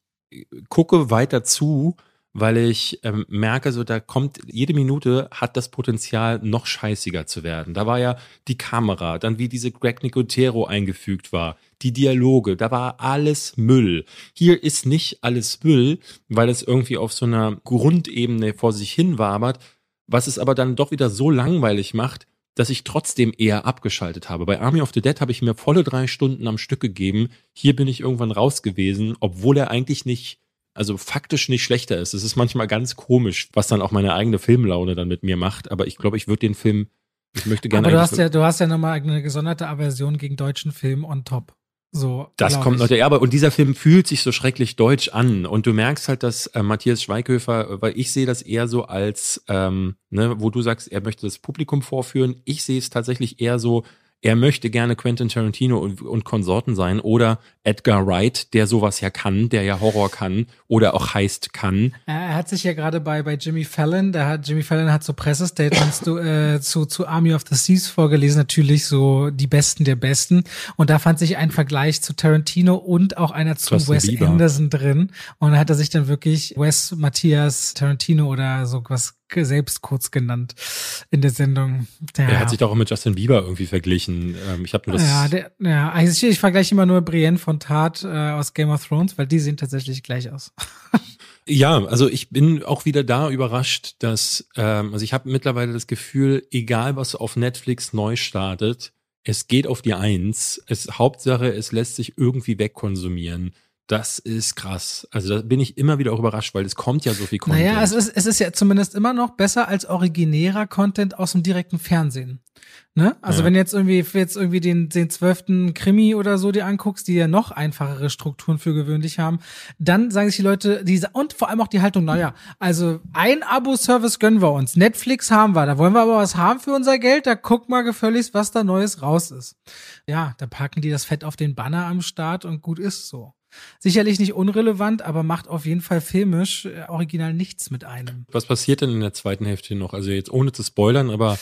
gucke weiter zu, weil ich ähm, merke, so da kommt jede Minute hat das Potenzial noch scheißiger zu werden. Da war ja die Kamera, dann wie diese Greg Nicotero eingefügt war, die Dialoge, da war alles Müll. Hier ist nicht alles Müll, weil es irgendwie auf so einer Grundebene vor sich hin wabert, was es aber dann doch wieder so langweilig macht, dass ich trotzdem eher abgeschaltet habe. Bei Army of the Dead habe ich mir volle drei Stunden am Stück gegeben. Hier bin ich irgendwann raus gewesen, obwohl er eigentlich nicht, also faktisch nicht schlechter ist. Es ist manchmal ganz komisch, was dann auch meine eigene Filmlaune dann mit mir macht. Aber ich glaube, ich würde den Film, ich möchte gerne. Aber du hast ja, du hast ja nochmal eine gesonderte Aversion gegen deutschen Film on top. So. Das kommt noch der, ja, aber und dieser Film fühlt sich so schrecklich deutsch an und du merkst halt, dass äh, Matthias Schweighöfer, weil ich sehe das eher so als, ähm, ne, wo du sagst, er möchte das Publikum vorführen, ich sehe es tatsächlich eher so, er möchte gerne Quentin Tarantino und, und Konsorten sein oder Edgar Wright, der sowas ja kann, der ja Horror kann oder auch heißt kann. Er hat sich ja gerade bei, bei Jimmy Fallon, da hat Jimmy Fallon hat so Pressestatements zu, äh, zu, zu Army of the Seas vorgelesen, natürlich so die Besten der Besten. Und da fand sich ein Vergleich zu Tarantino und auch einer zu Thorsten Wes Bieber. Anderson drin. Und da hat er sich dann wirklich Wes Matthias Tarantino oder so was selbst kurz genannt in der Sendung. Ja. Er hat sich doch auch mit Justin Bieber irgendwie verglichen. Ähm, ich habe nur das. Ja, der, ja also ich, ich vergleiche immer nur Brienne von Tat äh, aus Game of Thrones, weil die sehen tatsächlich gleich aus. [LAUGHS] ja, also ich bin auch wieder da überrascht, dass ähm, also ich habe mittlerweile das Gefühl, egal was auf Netflix neu startet, es geht auf die Eins. Es Hauptsache, es lässt sich irgendwie wegkonsumieren. Das ist krass. Also da bin ich immer wieder auch überrascht, weil es kommt ja so viel Content. Naja, es ist, es ist ja zumindest immer noch besser als originärer Content aus dem direkten Fernsehen. Ne? Also ja. wenn jetzt irgendwie jetzt irgendwie den den zwölften Krimi oder so dir anguckst, die ja noch einfachere Strukturen für gewöhnlich haben, dann sagen sich die Leute, diese und vor allem auch die Haltung, naja, also ein Abo-Service gönnen wir uns, Netflix haben wir, da wollen wir aber was haben für unser Geld, da guck mal gefälligst, was da Neues raus ist. Ja, da packen die das Fett auf den Banner am Start und gut ist so. Sicherlich nicht unrelevant, aber macht auf jeden Fall filmisch äh, original nichts mit einem. Was passiert denn in der zweiten Hälfte noch? Also jetzt ohne zu spoilern, aber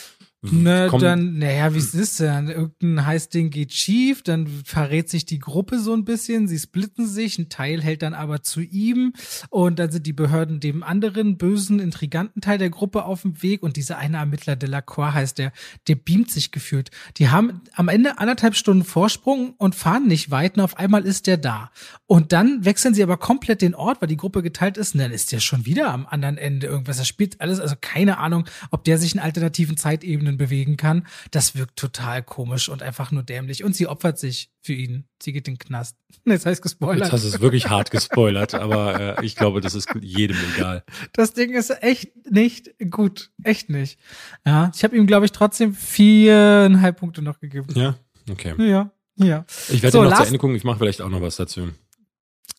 Ne, dann, naja, wie ist es denn? Irgendein Heißding geht schief, dann verrät sich die Gruppe so ein bisschen, sie splitten sich, ein Teil hält dann aber zu ihm und dann sind die Behörden dem anderen bösen, intriganten Teil der Gruppe auf dem Weg und dieser eine Ermittler Delacroix heißt der, der beamt sich gefühlt. Die haben am Ende anderthalb Stunden Vorsprung und fahren nicht weit und auf einmal ist der da. Und dann wechseln sie aber komplett den Ort, weil die Gruppe geteilt ist und dann ist der schon wieder am anderen Ende irgendwas. Das spielt alles, also keine Ahnung, ob der sich in alternativen Zeitebenen Ebenen bewegen kann. Das wirkt total komisch und einfach nur dämlich. Und sie opfert sich für ihn. Sie geht in den Knast. [LAUGHS] Jetzt heißt gespoilert. Jetzt hast du es wirklich hart gespoilert, aber äh, ich glaube, das ist jedem egal. Das Ding ist echt nicht gut. Echt nicht. Ja, ich habe ihm, glaube ich, trotzdem viereinhalb Punkte noch gegeben. Ja, okay. Ja, ja. Ich werde so, noch zu Ende gucken. Ich mache vielleicht auch noch was dazu.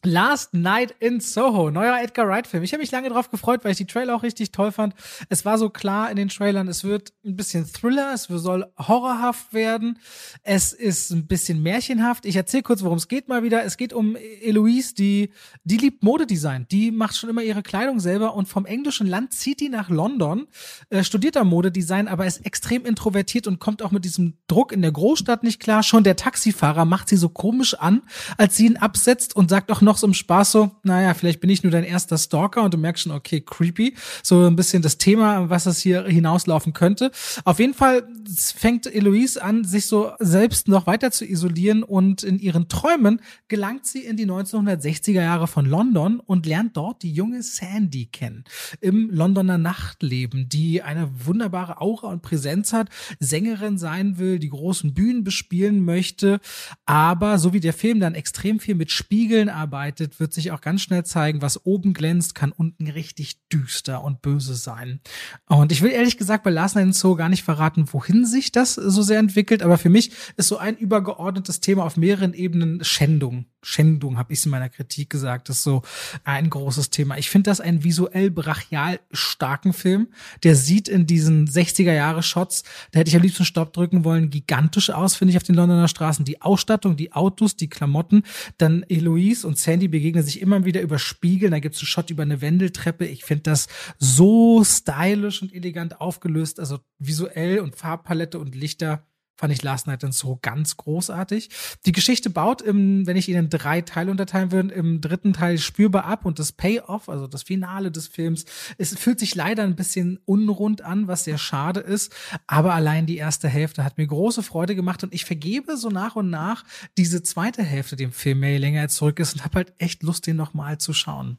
Last Night in Soho, neuer Edgar Wright-Film. Ich habe mich lange drauf gefreut, weil ich die Trailer auch richtig toll fand. Es war so klar in den Trailern, es wird ein bisschen Thriller, es soll horrorhaft werden, es ist ein bisschen märchenhaft. Ich erzähle kurz, worum es geht mal wieder. Es geht um Eloise, die, die liebt Modedesign. Die macht schon immer ihre Kleidung selber und vom englischen Land zieht die nach London, äh, studiert da Modedesign, aber ist extrem introvertiert und kommt auch mit diesem Druck in der Großstadt nicht klar. Schon der Taxifahrer macht sie so komisch an, als sie ihn absetzt und sagt auch noch so im Spaß so, naja, vielleicht bin ich nur dein erster Stalker und du merkst schon, okay, creepy. So ein bisschen das Thema, was das hier hinauslaufen könnte. Auf jeden Fall fängt Eloise an, sich so selbst noch weiter zu isolieren und in ihren Träumen gelangt sie in die 1960er Jahre von London und lernt dort die junge Sandy kennen. Im Londoner Nachtleben, die eine wunderbare Aura und Präsenz hat, Sängerin sein will, die großen Bühnen bespielen möchte, aber so wie der Film dann extrem viel mit Spiegeln arbeitet, arbeitet, wird sich auch ganz schnell zeigen, was oben glänzt, kann unten richtig düster und böse sein. Und ich will ehrlich gesagt bei Last Night in Zoo gar nicht verraten, wohin sich das so sehr entwickelt, aber für mich ist so ein übergeordnetes Thema auf mehreren Ebenen Schändung. Schändung, habe ich in meiner Kritik gesagt, ist so ein großes Thema. Ich finde das einen visuell brachial starken Film. Der sieht in diesen 60er Jahre Shots, da hätte ich am liebsten Stopp drücken wollen, gigantisch aus, finde ich, auf den Londoner Straßen. Die Ausstattung, die Autos, die Klamotten, dann Eloise und Sandy begegnen sich immer wieder über Spiegeln. Da gibt es einen Shot über eine Wendeltreppe. Ich finde das so stylisch und elegant aufgelöst, also visuell und Farbpalette und Lichter fand ich Last Night in so ganz großartig. Die Geschichte baut im, wenn ich ihn in drei Teile unterteilen würde, im dritten Teil spürbar ab und das Payoff, also das Finale des Films, es fühlt sich leider ein bisschen unrund an, was sehr schade ist, aber allein die erste Hälfte hat mir große Freude gemacht und ich vergebe so nach und nach diese zweite Hälfte dem Film, mehr länger er zurück ist und habe halt echt Lust, den nochmal zu schauen,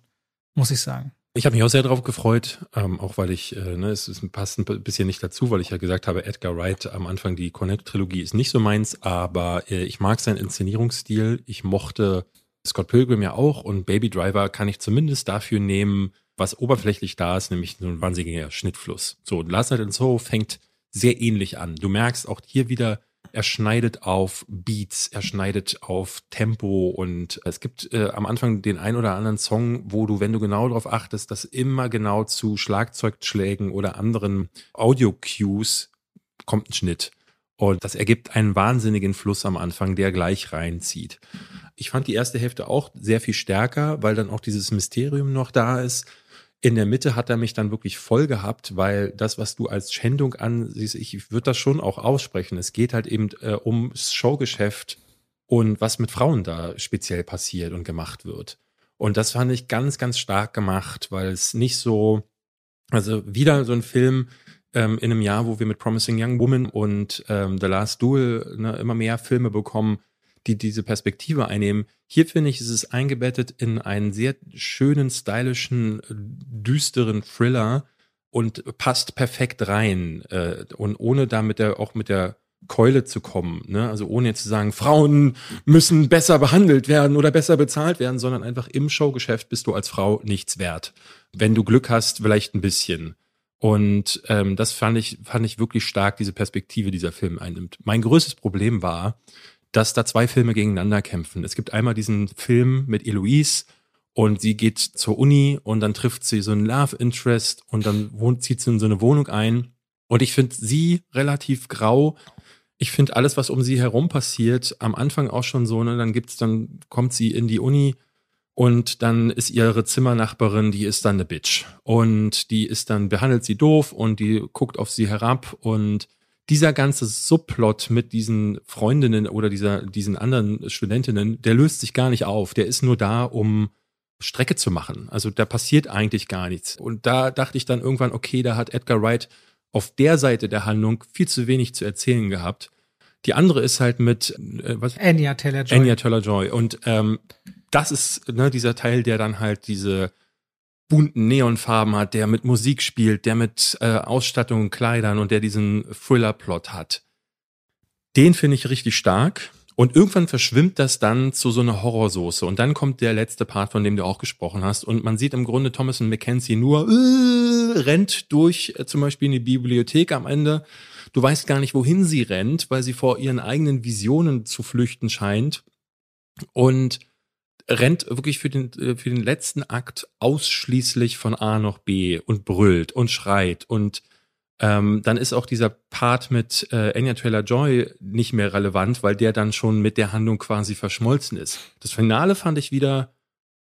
muss ich sagen. Ich habe mich auch sehr darauf gefreut, ähm, auch weil ich, äh, ne, es, es passt ein bisschen nicht dazu, weil ich ja gesagt habe, Edgar Wright am Anfang, die Cornetto-Trilogie ist nicht so meins, aber äh, ich mag seinen Inszenierungsstil. Ich mochte Scott Pilgrim ja auch und Baby Driver kann ich zumindest dafür nehmen, was oberflächlich da ist, nämlich so ein wahnsinniger Schnittfluss. So, Last Night in Soho fängt sehr ähnlich an. Du merkst auch hier wieder, er schneidet auf Beats, er schneidet auf Tempo und es gibt äh, am Anfang den ein oder anderen Song, wo du, wenn du genau darauf achtest, dass immer genau zu Schlagzeugschlägen oder anderen Audio-Cues kommt ein Schnitt. Und das ergibt einen wahnsinnigen Fluss am Anfang, der gleich reinzieht. Ich fand die erste Hälfte auch sehr viel stärker, weil dann auch dieses Mysterium noch da ist. In der Mitte hat er mich dann wirklich voll gehabt, weil das, was du als Schändung ansiehst, ich würde das schon auch aussprechen. Es geht halt eben äh, ums Showgeschäft und was mit Frauen da speziell passiert und gemacht wird. Und das fand ich ganz, ganz stark gemacht, weil es nicht so, also wieder so ein Film ähm, in einem Jahr, wo wir mit Promising Young Woman und ähm, The Last Duel ne, immer mehr Filme bekommen, die diese Perspektive einnehmen. Hier finde ich, ist es eingebettet in einen sehr schönen, stylischen, düsteren Thriller und passt perfekt rein. Äh, und ohne da mit der, auch mit der Keule zu kommen. Ne? Also ohne jetzt zu sagen, Frauen müssen besser behandelt werden oder besser bezahlt werden, sondern einfach im Showgeschäft bist du als Frau nichts wert. Wenn du Glück hast, vielleicht ein bisschen. Und ähm, das fand ich, fand ich wirklich stark, diese Perspektive dieser Film einnimmt. Mein größtes Problem war, dass da zwei Filme gegeneinander kämpfen. Es gibt einmal diesen Film mit Eloise und sie geht zur Uni und dann trifft sie so einen Love Interest und dann wohnt, zieht sie in so eine Wohnung ein. Und ich finde sie relativ grau ich finde alles, was um sie herum passiert, am Anfang auch schon so, ne, dann gibt's, dann kommt sie in die Uni und dann ist ihre Zimmernachbarin, die ist dann eine Bitch. Und die ist dann, behandelt sie doof und die guckt auf sie herab und dieser ganze Subplot mit diesen Freundinnen oder dieser, diesen anderen Studentinnen, der löst sich gar nicht auf. Der ist nur da, um Strecke zu machen. Also da passiert eigentlich gar nichts. Und da dachte ich dann irgendwann, okay, da hat Edgar Wright auf der Seite der Handlung viel zu wenig zu erzählen gehabt. Die andere ist halt mit äh, was? Anya Taylor Joy. Anya Taylor Joy. Und ähm, das ist ne, dieser Teil, der dann halt diese bunten Neonfarben hat, der mit Musik spielt, der mit äh, Ausstattung und Kleidern und der diesen Thriller-Plot hat. Den finde ich richtig stark. Und irgendwann verschwimmt das dann zu so einer Horrorsoße. Und dann kommt der letzte Part, von dem du auch gesprochen hast. Und man sieht im Grunde Thomas und Mackenzie nur äh, rennt durch äh, zum Beispiel in die Bibliothek am Ende. Du weißt gar nicht, wohin sie rennt, weil sie vor ihren eigenen Visionen zu flüchten scheint. Und rennt wirklich für den, äh, für den letzten Akt ausschließlich von A nach B und brüllt und schreit und ähm, dann ist auch dieser Part mit äh, Anya Taylor Joy nicht mehr relevant, weil der dann schon mit der Handlung quasi verschmolzen ist. Das Finale fand ich wieder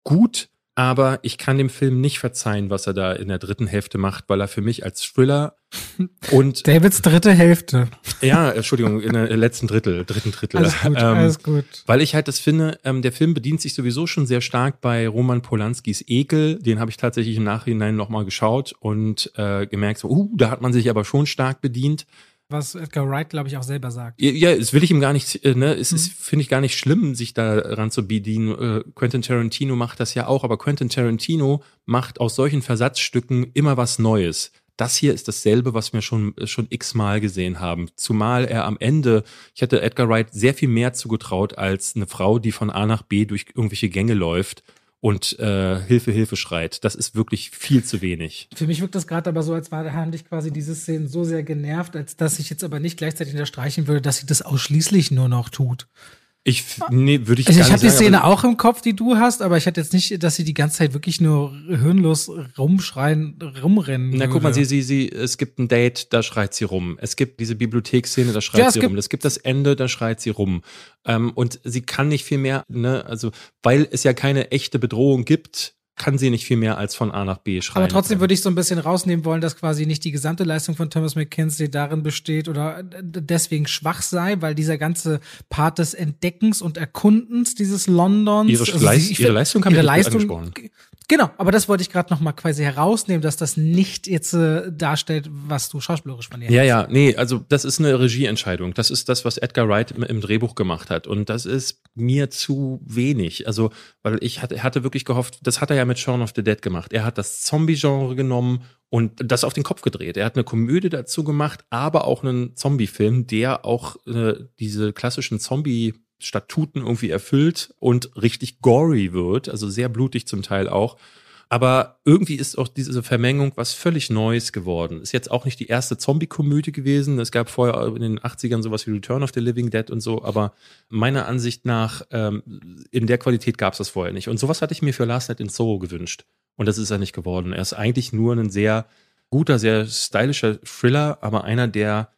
gut, aber ich kann dem Film nicht verzeihen, was er da in der dritten Hälfte macht, weil er für mich als Thriller [LAUGHS] und Davids dritte Hälfte. Ja, Entschuldigung, in der letzten Drittel, dritten Drittel. Alles gut, ähm, alles gut. Weil ich halt das finde, ähm, der Film bedient sich sowieso schon sehr stark bei Roman Polanskis Ekel. Den habe ich tatsächlich im Nachhinein nochmal geschaut und äh, gemerkt, so, uh, da hat man sich aber schon stark bedient was Edgar Wright, glaube ich, auch selber sagt. Ja, das will ich ihm gar nicht, äh, ne, es mhm. ist, finde ich, gar nicht schlimm, sich daran zu bedienen. Äh, Quentin Tarantino macht das ja auch, aber Quentin Tarantino macht aus solchen Versatzstücken immer was Neues. Das hier ist dasselbe, was wir schon, schon x-mal gesehen haben. Zumal er am Ende, ich hätte Edgar Wright sehr viel mehr zugetraut als eine Frau, die von A nach B durch irgendwelche Gänge läuft und äh, Hilfe, Hilfe schreit. Das ist wirklich viel zu wenig. Für mich wirkt das gerade aber so, als war, haben dich quasi diese Szenen so sehr genervt, als dass ich jetzt aber nicht gleichzeitig unterstreichen würde, dass sie das ausschließlich nur noch tut. Ich, nee, würde ich also ich habe die Szene auch im Kopf, die du hast, aber ich hatte jetzt nicht, dass sie die ganze Zeit wirklich nur hirnlos rumschreien, rumrennen. Na, guck mal, sie, sie, sie, es gibt ein Date, da schreit sie rum. Es gibt diese Bibliotheksszene, da schreit ja, sie rum. Es gibt das Ende, da schreit sie rum. Ähm, und sie kann nicht viel mehr, ne, also, weil es ja keine echte Bedrohung gibt, kann sie nicht viel mehr als von A nach B schreiben. Aber trotzdem würde ich so ein bisschen rausnehmen wollen, dass quasi nicht die gesamte Leistung von Thomas McKenzie darin besteht oder deswegen schwach sei, weil dieser ganze Part des Entdeckens und Erkundens dieses Londons. Ihre, also Leist sie, ihre Leistung haben ihre Leistung, angesprochen. Genau, aber das wollte ich gerade noch mal quasi herausnehmen, dass das nicht jetzt äh, darstellt, was du schauspielerisch von ihr Ja, hast. ja, nee, also das ist eine Regieentscheidung. Das ist das, was Edgar Wright im, im, Drehbuch gemacht hat und das ist mir zu wenig. Also, weil ich hatte, hatte wirklich gehofft, das hat er ja mit Shaun of the Dead gemacht. Er hat das Zombie-Genre genommen und das auf den Kopf gedreht. Er hat eine Komödie dazu gemacht, aber auch einen Zombie-Film, der auch äh, diese klassischen Zombie Statuten irgendwie erfüllt und richtig gory wird, also sehr blutig zum Teil auch. Aber irgendwie ist auch diese Vermengung was völlig Neues geworden. Ist jetzt auch nicht die erste Zombie-Komödie gewesen. Es gab vorher in den 80ern sowas wie Return of the Living Dead und so, aber meiner Ansicht nach ähm, in der Qualität gab es das vorher nicht. Und sowas hatte ich mir für Last Night in Soho gewünscht. Und das ist er nicht geworden. Er ist eigentlich nur ein sehr guter, sehr stylischer Thriller, aber einer, der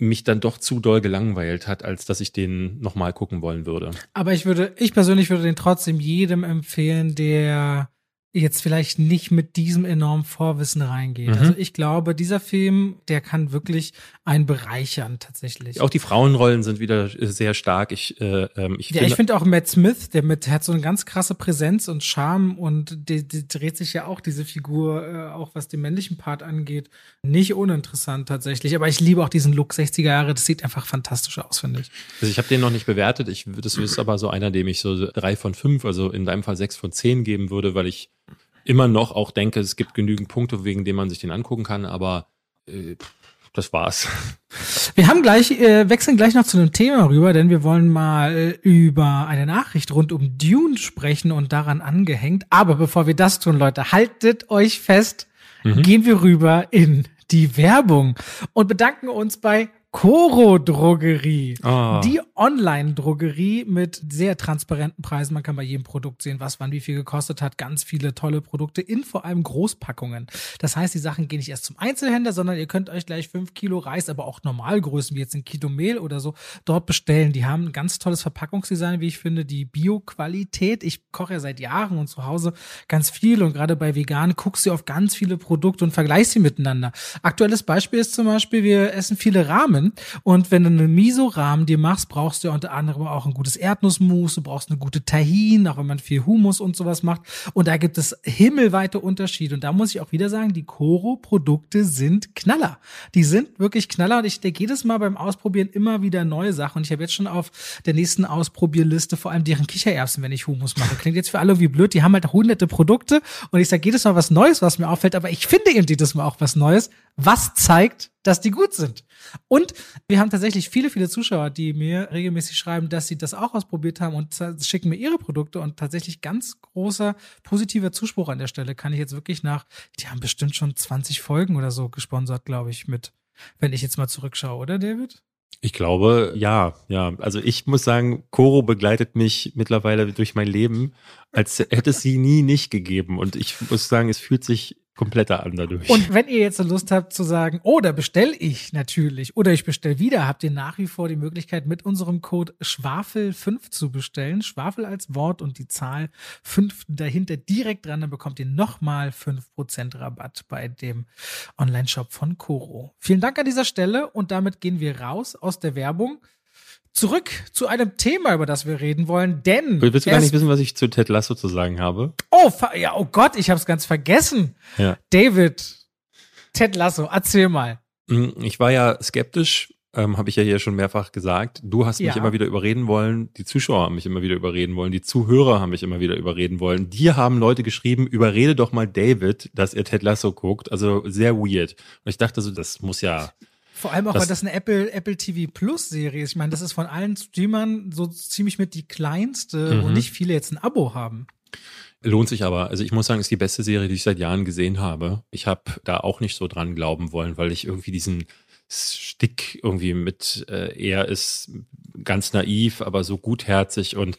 mich dann doch zu doll gelangweilt hat, als dass ich den nochmal gucken wollen würde. Aber ich würde, ich persönlich würde den trotzdem jedem empfehlen, der jetzt vielleicht nicht mit diesem enormen Vorwissen reingeht. Mhm. Also ich glaube, dieser Film, der kann wirklich einen bereichern tatsächlich. Auch die Frauenrollen sind wieder sehr stark. Ich, äh, ähm, ich ja, finde, ich finde auch Matt Smith, der mit hat so eine ganz krasse Präsenz und Charme und die, die dreht sich ja auch diese Figur, äh, auch was den männlichen Part angeht, nicht uninteressant tatsächlich. Aber ich liebe auch diesen Look 60er Jahre. Das sieht einfach fantastisch aus, finde ich. Also ich habe den noch nicht bewertet. Ich, das ist aber so einer, dem ich so drei von fünf, also in deinem Fall sechs von zehn geben würde, weil ich immer noch auch denke, es gibt genügend Punkte, wegen denen man sich den angucken kann, aber äh, das war's. [LAUGHS] Wir haben gleich, äh, wechseln gleich noch zu einem Thema rüber, denn wir wollen mal äh, über eine Nachricht rund um Dune sprechen und daran angehängt. Aber bevor wir das tun, Leute, haltet euch fest, mhm. gehen wir rüber in die Werbung und bedanken uns bei Coro Drogerie. Oh. Die Online-Drogerie mit sehr transparenten Preisen. Man kann bei jedem Produkt sehen, was wann wie viel gekostet hat. Ganz viele tolle Produkte in vor allem Großpackungen. Das heißt, die Sachen gehen nicht erst zum Einzelhändler, sondern ihr könnt euch gleich fünf Kilo Reis, aber auch Normalgrößen wie jetzt ein Kilo Mehl oder so dort bestellen. Die haben ein ganz tolles Verpackungsdesign, wie ich finde. Die Bio-Qualität. Ich koche ja seit Jahren und zu Hause ganz viel und gerade bei vegan guckst du auf ganz viele Produkte und vergleichst sie miteinander. Aktuelles Beispiel ist zum Beispiel, wir essen viele Rahmen Rahmen. Und wenn du einen Miso-Rahmen dir machst, brauchst du ja unter anderem auch ein gutes Erdnussmus, du brauchst eine gute Tahin, auch wenn man viel Humus und sowas macht. Und da gibt es himmelweite Unterschiede. Und da muss ich auch wieder sagen, die Koro-Produkte sind Knaller. Die sind wirklich Knaller. Und ich denke jedes Mal beim Ausprobieren immer wieder neue Sachen. Und ich habe jetzt schon auf der nächsten Ausprobierliste vor allem deren Kichererbsen, wenn ich Humus mache. Klingt jetzt für alle wie blöd. Die haben halt hunderte Produkte. Und ich sage jedes Mal was Neues, was mir auffällt. Aber ich finde eben jedes Mal auch was Neues, was zeigt, dass die gut sind. Und wir haben tatsächlich viele, viele Zuschauer, die mir regelmäßig schreiben, dass sie das auch ausprobiert haben und schicken mir ihre Produkte und tatsächlich ganz großer positiver Zuspruch an der Stelle kann ich jetzt wirklich nach, die haben bestimmt schon 20 Folgen oder so gesponsert, glaube ich, mit, wenn ich jetzt mal zurückschaue, oder David? Ich glaube, ja, ja. Also ich muss sagen, Coro begleitet mich mittlerweile durch mein Leben, als hätte es sie nie nicht gegeben. Und ich muss sagen, es fühlt sich kompletter an. Und wenn ihr jetzt Lust habt zu sagen, oh, da bestelle ich natürlich oder ich bestelle wieder, habt ihr nach wie vor die Möglichkeit, mit unserem Code Schwafel5 zu bestellen. Schwafel als Wort und die Zahl 5 dahinter direkt dran, dann bekommt ihr nochmal 5% Rabatt bei dem Online-Shop von Coro. Vielen Dank an dieser Stelle und damit gehen wir raus aus der Werbung zurück zu einem Thema, über das wir reden wollen, denn. Willst du gar nicht wissen, was ich zu Ted Lasso zu sagen habe? Oh, ja, oh Gott, ich habe es ganz vergessen. Ja. David, Ted Lasso, erzähl mal. Hm, ich war ja skeptisch, ähm, habe ich ja hier schon mehrfach gesagt. Du hast mich ja. immer wieder überreden wollen, die Zuschauer haben mich immer wieder überreden wollen, die Zuhörer haben mich immer wieder überreden wollen. Dir haben Leute geschrieben, überrede doch mal David, dass er Ted Lasso guckt. Also sehr weird. Und ich dachte so, das muss ja vor allem auch, das, weil das eine Apple, Apple TV Plus Serie ist. Ich meine, das ist von allen Streamern so ziemlich mit die kleinste, mhm. wo nicht viele jetzt ein Abo haben. Lohnt sich aber. Also ich muss sagen, ist die beste Serie, die ich seit Jahren gesehen habe. Ich habe da auch nicht so dran glauben wollen, weil ich irgendwie diesen Stick irgendwie mit, äh, er ist ganz naiv, aber so gutherzig und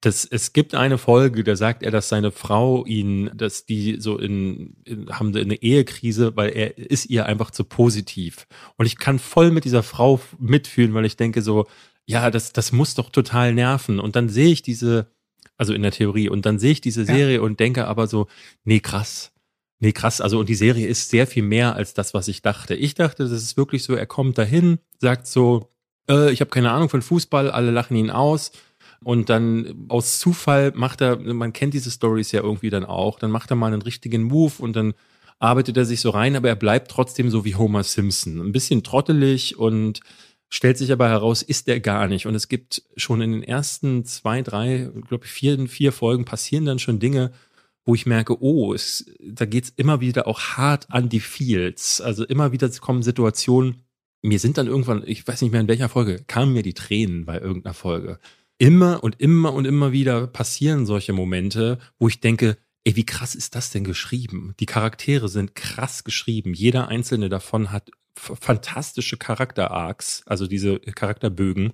das, es gibt eine Folge, da sagt er, dass seine Frau ihn, dass die so in, in haben eine Ehekrise, weil er ist ihr einfach zu positiv. Und ich kann voll mit dieser Frau mitfühlen, weil ich denke so, ja, das, das muss doch total nerven. Und dann sehe ich diese, also in der Theorie, und dann sehe ich diese Serie ja. und denke aber so, nee, krass. Nee, krass. Also, und die Serie ist sehr viel mehr als das, was ich dachte. Ich dachte, das ist wirklich so, er kommt dahin, sagt so, äh, ich habe keine Ahnung von Fußball, alle lachen ihn aus und dann aus Zufall macht er, man kennt diese Stories ja irgendwie dann auch, dann macht er mal einen richtigen Move und dann arbeitet er sich so rein, aber er bleibt trotzdem so wie Homer Simpson. Ein bisschen trottelig und stellt sich aber heraus, ist er gar nicht. Und es gibt schon in den ersten zwei, drei, glaube ich, vier, vier Folgen passieren dann schon Dinge, wo ich merke, oh, es, da geht's immer wieder auch hart an die Fields. Also immer wieder kommen Situationen, mir sind dann irgendwann, ich weiß nicht mehr in welcher Folge, kamen mir die Tränen bei irgendeiner Folge immer und immer und immer wieder passieren solche Momente, wo ich denke, ey, wie krass ist das denn geschrieben? Die Charaktere sind krass geschrieben. Jeder einzelne davon hat fantastische Charakter-Arcs, also diese Charakterbögen.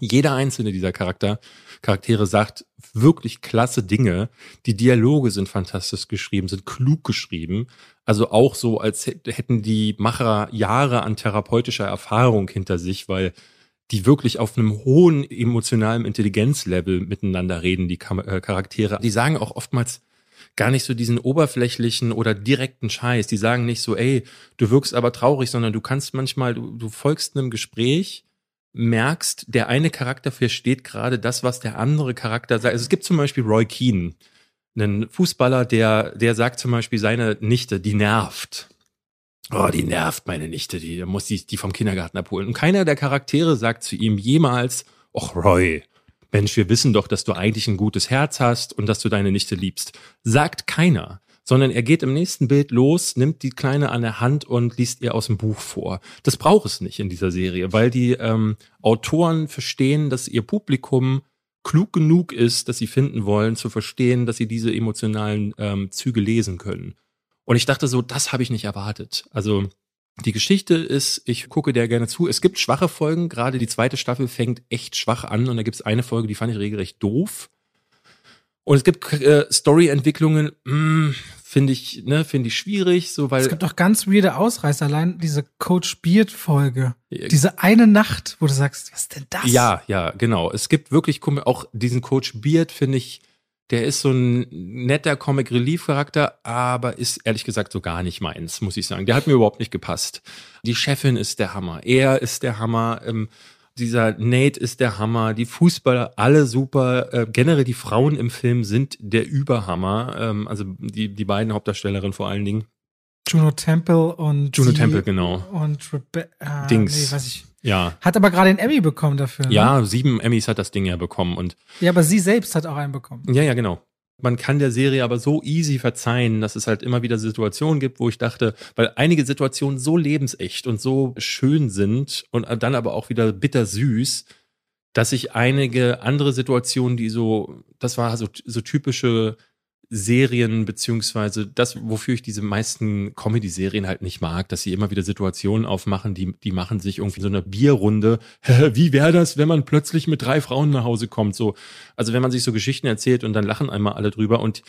Jeder einzelne dieser Charakter, Charaktere sagt wirklich klasse Dinge. Die Dialoge sind fantastisch geschrieben, sind klug geschrieben. Also auch so, als hätten die Macher Jahre an therapeutischer Erfahrung hinter sich, weil die wirklich auf einem hohen emotionalen Intelligenzlevel miteinander reden, die äh, Charaktere. Die sagen auch oftmals gar nicht so diesen oberflächlichen oder direkten Scheiß. Die sagen nicht so, ey, du wirkst aber traurig, sondern du kannst manchmal, du, du folgst einem Gespräch, merkst, der eine Charakter versteht gerade das, was der andere Charakter sagt. Also es gibt zum Beispiel Roy Keane, einen Fußballer, der, der sagt zum Beispiel seine Nichte, die nervt. Oh, die nervt meine Nichte, die muss die, die vom Kindergarten abholen. Und keiner der Charaktere sagt zu ihm jemals, ach Roy, Mensch, wir wissen doch, dass du eigentlich ein gutes Herz hast und dass du deine Nichte liebst. Sagt keiner, sondern er geht im nächsten Bild los, nimmt die Kleine an der Hand und liest ihr aus dem Buch vor. Das braucht es nicht in dieser Serie, weil die ähm, Autoren verstehen, dass ihr Publikum klug genug ist, dass sie finden wollen, zu verstehen, dass sie diese emotionalen ähm, Züge lesen können. Und ich dachte so, das habe ich nicht erwartet. Also die Geschichte ist, ich gucke der gerne zu. Es gibt schwache Folgen, gerade die zweite Staffel fängt echt schwach an und da gibt es eine Folge, die fand ich regelrecht doof. Und es gibt äh, Story-Entwicklungen, hm, finde ich, ne, finde ich schwierig, so weil. Es gibt auch ganz weirde Ausreißer, allein diese Coach Beard-Folge. Diese eine Nacht, wo du sagst, was ist denn das? Ja, ja, genau. Es gibt wirklich auch diesen Coach Beard, finde ich, der ist so ein netter Comic Relief Charakter, aber ist ehrlich gesagt so gar nicht meins, muss ich sagen. Der hat mir überhaupt nicht gepasst. Die Chefin ist der Hammer. Er ist der Hammer. Ähm, dieser Nate ist der Hammer. Die Fußballer, alle super. Äh, generell die Frauen im Film sind der Überhammer. Ähm, also die, die beiden Hauptdarstellerinnen vor allen Dingen. Juno Temple und Juno Temple, genau. Und Rebe äh, Dings. Nee, weiß ich. Ja. Hat aber gerade einen Emmy bekommen dafür. Ne? Ja, sieben Emmys hat das Ding ja bekommen und. Ja, aber sie selbst hat auch einen bekommen. Ja, ja, genau. Man kann der Serie aber so easy verzeihen, dass es halt immer wieder Situationen gibt, wo ich dachte, weil einige Situationen so lebensecht und so schön sind und dann aber auch wieder bittersüß, dass ich einige andere Situationen, die so, das war so, so typische Serien, beziehungsweise das, wofür ich diese meisten Comedy-Serien halt nicht mag, dass sie immer wieder Situationen aufmachen, die, die machen sich irgendwie so eine Bierrunde. [LAUGHS] Wie wäre das, wenn man plötzlich mit drei Frauen nach Hause kommt? So, also wenn man sich so Geschichten erzählt und dann lachen einmal alle drüber und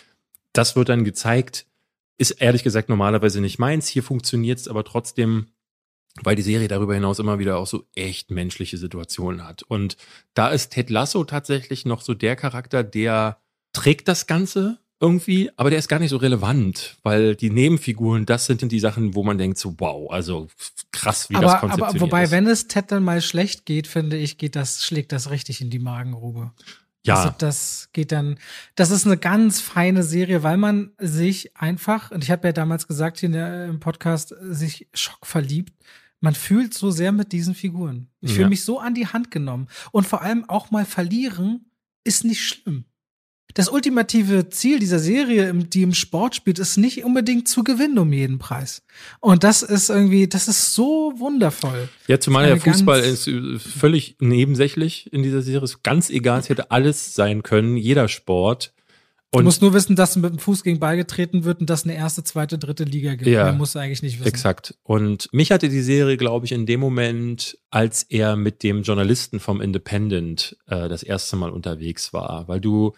das wird dann gezeigt, ist ehrlich gesagt normalerweise nicht meins. Hier funktioniert es aber trotzdem, weil die Serie darüber hinaus immer wieder auch so echt menschliche Situationen hat. Und da ist Ted Lasso tatsächlich noch so der Charakter, der trägt das Ganze irgendwie, aber der ist gar nicht so relevant, weil die Nebenfiguren, das sind die Sachen, wo man denkt so, wow, also krass, wie aber, das konzeptioniert aber wobei, ist. wenn es Ted dann mal schlecht geht, finde ich, geht das, schlägt das richtig in die Magengrube. Ja. Also das geht dann, das ist eine ganz feine Serie, weil man sich einfach, und ich habe ja damals gesagt hier der, im Podcast, sich schockverliebt. Man fühlt so sehr mit diesen Figuren. Ich fühle Ja. mich so an die Hand genommen. Und vor allem auch mal verlieren ist nicht schlimm. Das ultimative Ziel dieser Serie, die im Sport spielt, ist nicht unbedingt zu gewinnen um jeden Preis. Und das ist irgendwie, das ist so wundervoll. Ja, zumal der Fußball ist äh, völlig nebensächlich in dieser Serie. Ist ganz egal, es hätte alles sein können, jeder Sport. Du Und musst nur wissen, dass mit dem Fuß gegen Ball getreten wird und dass eine erste, zweite, dritte Liga gibt. Ja. Mehr musst du eigentlich nicht wissen. Exakt. Und mich hatte die Serie, glaube ich, in dem Moment, als er mit dem Journalisten vom Independent äh, das erste Mal unterwegs war, weil du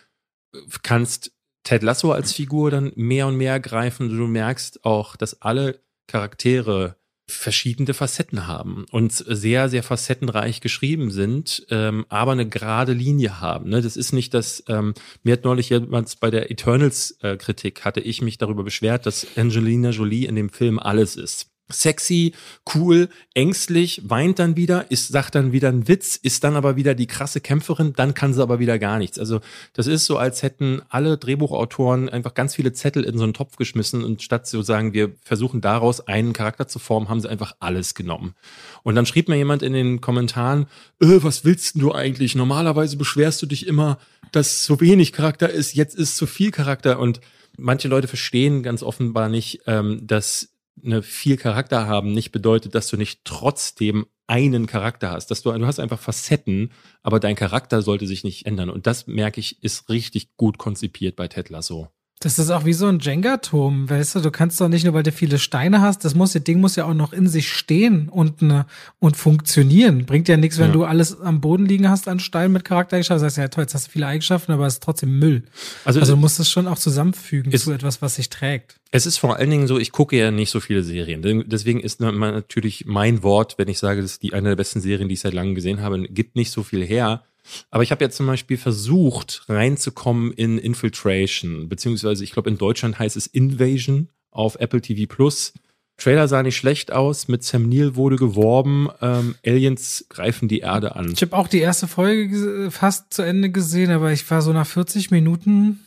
kannst Ted Lasso als Figur dann mehr und mehr greifen. Du merkst auch, dass alle Charaktere verschiedene Facetten haben und sehr, sehr facettenreich geschrieben sind, ähm, aber eine gerade Linie haben. Ne? Das ist nicht das, ähm, mir hat neulich jemand bei der Eternals-Kritik, hatte ich mich darüber beschwert, dass Angelina Jolie in dem Film alles ist. Sexy, cool, ängstlich, weint dann wieder, ist, sagt dann wieder einen Witz, ist dann aber wieder die krasse Kämpferin, dann kann sie aber wieder gar nichts. Also das ist so, als hätten alle Drehbuchautoren einfach ganz viele Zettel in so einen Topf geschmissen und statt zu sagen, wir versuchen daraus einen Charakter zu formen, haben sie einfach alles genommen. Und dann schrieb mir jemand in den Kommentaren, äh, was willst du eigentlich? Normalerweise beschwerst du dich immer, dass so wenig Charakter ist, jetzt ist zu viel Charakter und manche Leute verstehen ganz offenbar nicht, ähm, dass eine viel Charakter haben nicht bedeutet, dass du nicht trotzdem einen Charakter hast, dass du, du hast einfach Facetten, aber dein Charakter sollte sich nicht ändern. Und das merke ich, ist richtig gut konzipiert bei Ted Lasso. Das ist auch wie so ein Jenga-Turm, weißt du? Du kannst doch nicht nur, weil du viele Steine hast, das muss, das Ding muss ja auch noch in sich stehen und, ne, und funktionieren. Bringt ja nichts, wenn ja. du alles am Boden liegen hast an Steinen mit Charaktereigenschaften. Das heißt, ja toll, jetzt hast du viele Eigenschaften, aber es ist trotzdem Müll. Also, also du musst es schon auch zusammenfügen zu etwas, was sich trägt. Es ist vor allen Dingen so, ich gucke ja nicht so viele Serien. Deswegen ist natürlich mein Wort, wenn ich sage, das ist die eine der besten Serien, die ich seit langem gesehen habe, gibt nicht so viel her. Aber ich habe jetzt zum Beispiel versucht, reinzukommen in Infiltration, beziehungsweise ich glaube in Deutschland heißt es Invasion auf Apple TV Plus. Trailer sah nicht schlecht aus, mit Sam Neill wurde geworben, ähm, Aliens greifen die Erde an. Ich habe auch die erste Folge fast zu Ende gesehen, aber ich war so nach 40 Minuten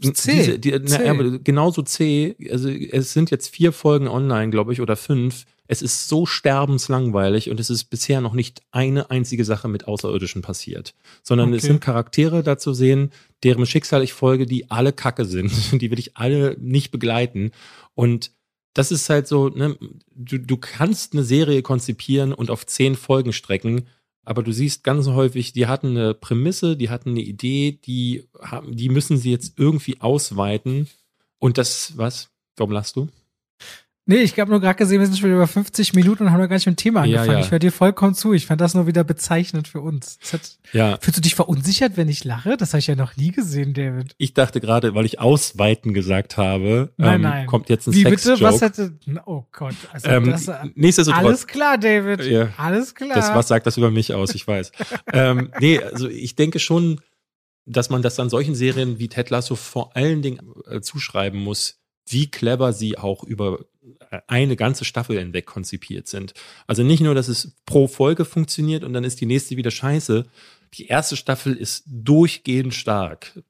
C. Diese, die, C. Na, aber genauso C. Also es sind jetzt vier Folgen online, glaube ich, oder fünf. Es ist so sterbenslangweilig und es ist bisher noch nicht eine einzige Sache mit Außerirdischen passiert, sondern okay. es sind Charaktere da zu sehen, deren Schicksal ich folge, die alle Kacke sind. [LAUGHS] Die will ich alle nicht begleiten. Und das ist halt so, ne, du, du kannst eine Serie konzipieren und auf zehn Folgen strecken aber du siehst ganz häufig, die hatten eine Prämisse, die hatten eine Idee, die haben, die müssen sie jetzt irgendwie ausweiten. Und das, was? Warum lachst du? Nee, ich habe nur gerade gesehen, wir sind schon über 50 Minuten und haben noch gar nicht mit dem Thema angefangen. Ja, ja. Ich höre dir vollkommen zu. Ich fand das nur wieder bezeichnend für uns. Hat, ja. Fühlst du dich verunsichert, wenn ich lache? Das habe ich ja noch nie gesehen, David. Ich dachte gerade, weil ich ausweiten gesagt habe, nein, ähm, nein. kommt jetzt ein Wie Sex bitte? Was hätte? Oh Gott. Also ähm, das, nichtsdestotrotz. Alles klar, David. Ja, alles klar. Das, was sagt das über mich aus? Ich weiß. [LAUGHS] ähm, nee, also ich denke schon, dass man das an solchen Serien wie Ted Lasso vor allen Dingen äh, zuschreiben muss, wie clever sie auch über eine ganze Staffel hinweg konzipiert sind. Also nicht nur, dass es pro Folge funktioniert und dann ist die nächste wieder scheiße. Die erste Staffel ist durchgehend stark.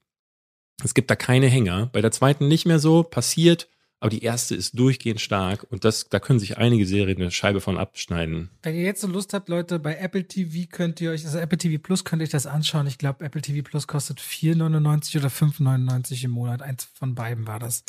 Es gibt da keine Hänger. Bei der zweiten nicht mehr so, passiert, aber die erste ist durchgehend stark und das, da können sich einige Serien eine Scheibe von abschneiden. Wenn ihr jetzt so Lust habt, Leute, bei Apple TV könnt ihr euch, also Apple TV Plus könnt ihr euch das anschauen. Ich glaube, Apple TV Plus kostet 4,99 oder 5,99 im Monat. Eins von beiden war das.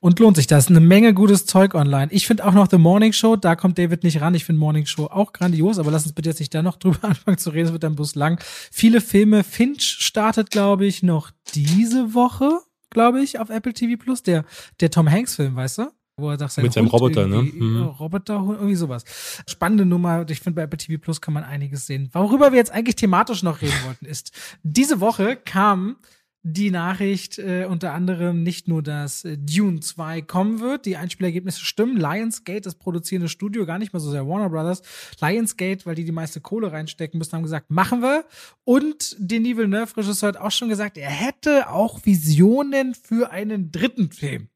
Und lohnt sich das. Eine Menge gutes Zeug online. Ich finde auch noch The Morning Show, da kommt David nicht ran. Ich finde Morning Show auch grandios, aber lass uns bitte jetzt nicht da noch [LAUGHS] drüber anfangen zu reden, es wird dann bloß lang. Viele Filme. Finch startet, glaube ich, noch diese Woche glaube ich, auf Apple TV Plus, der, der Tom Hanks-Film, weißt du? Wo er sagt, sein Mit seinem Roboter, ne? Mhm. Roboter, irgendwie sowas. Spannende Nummer. Ich finde, bei Apple TV Plus kann man einiges sehen. Worüber wir jetzt eigentlich thematisch noch reden wollten, ist, diese Woche kam die Nachricht äh, unter anderem nicht nur, dass äh, Dune 2 kommen wird, die Einspielergebnisse stimmen. Lionsgate, das produzierende Studio, gar nicht mal so sehr Warner Brothers. Lionsgate, weil die die meiste Kohle reinstecken müssen, haben gesagt, machen wir. Und Denis Villeneuve, Regisseur, hat auch schon gesagt, er hätte auch Visionen für einen dritten Film.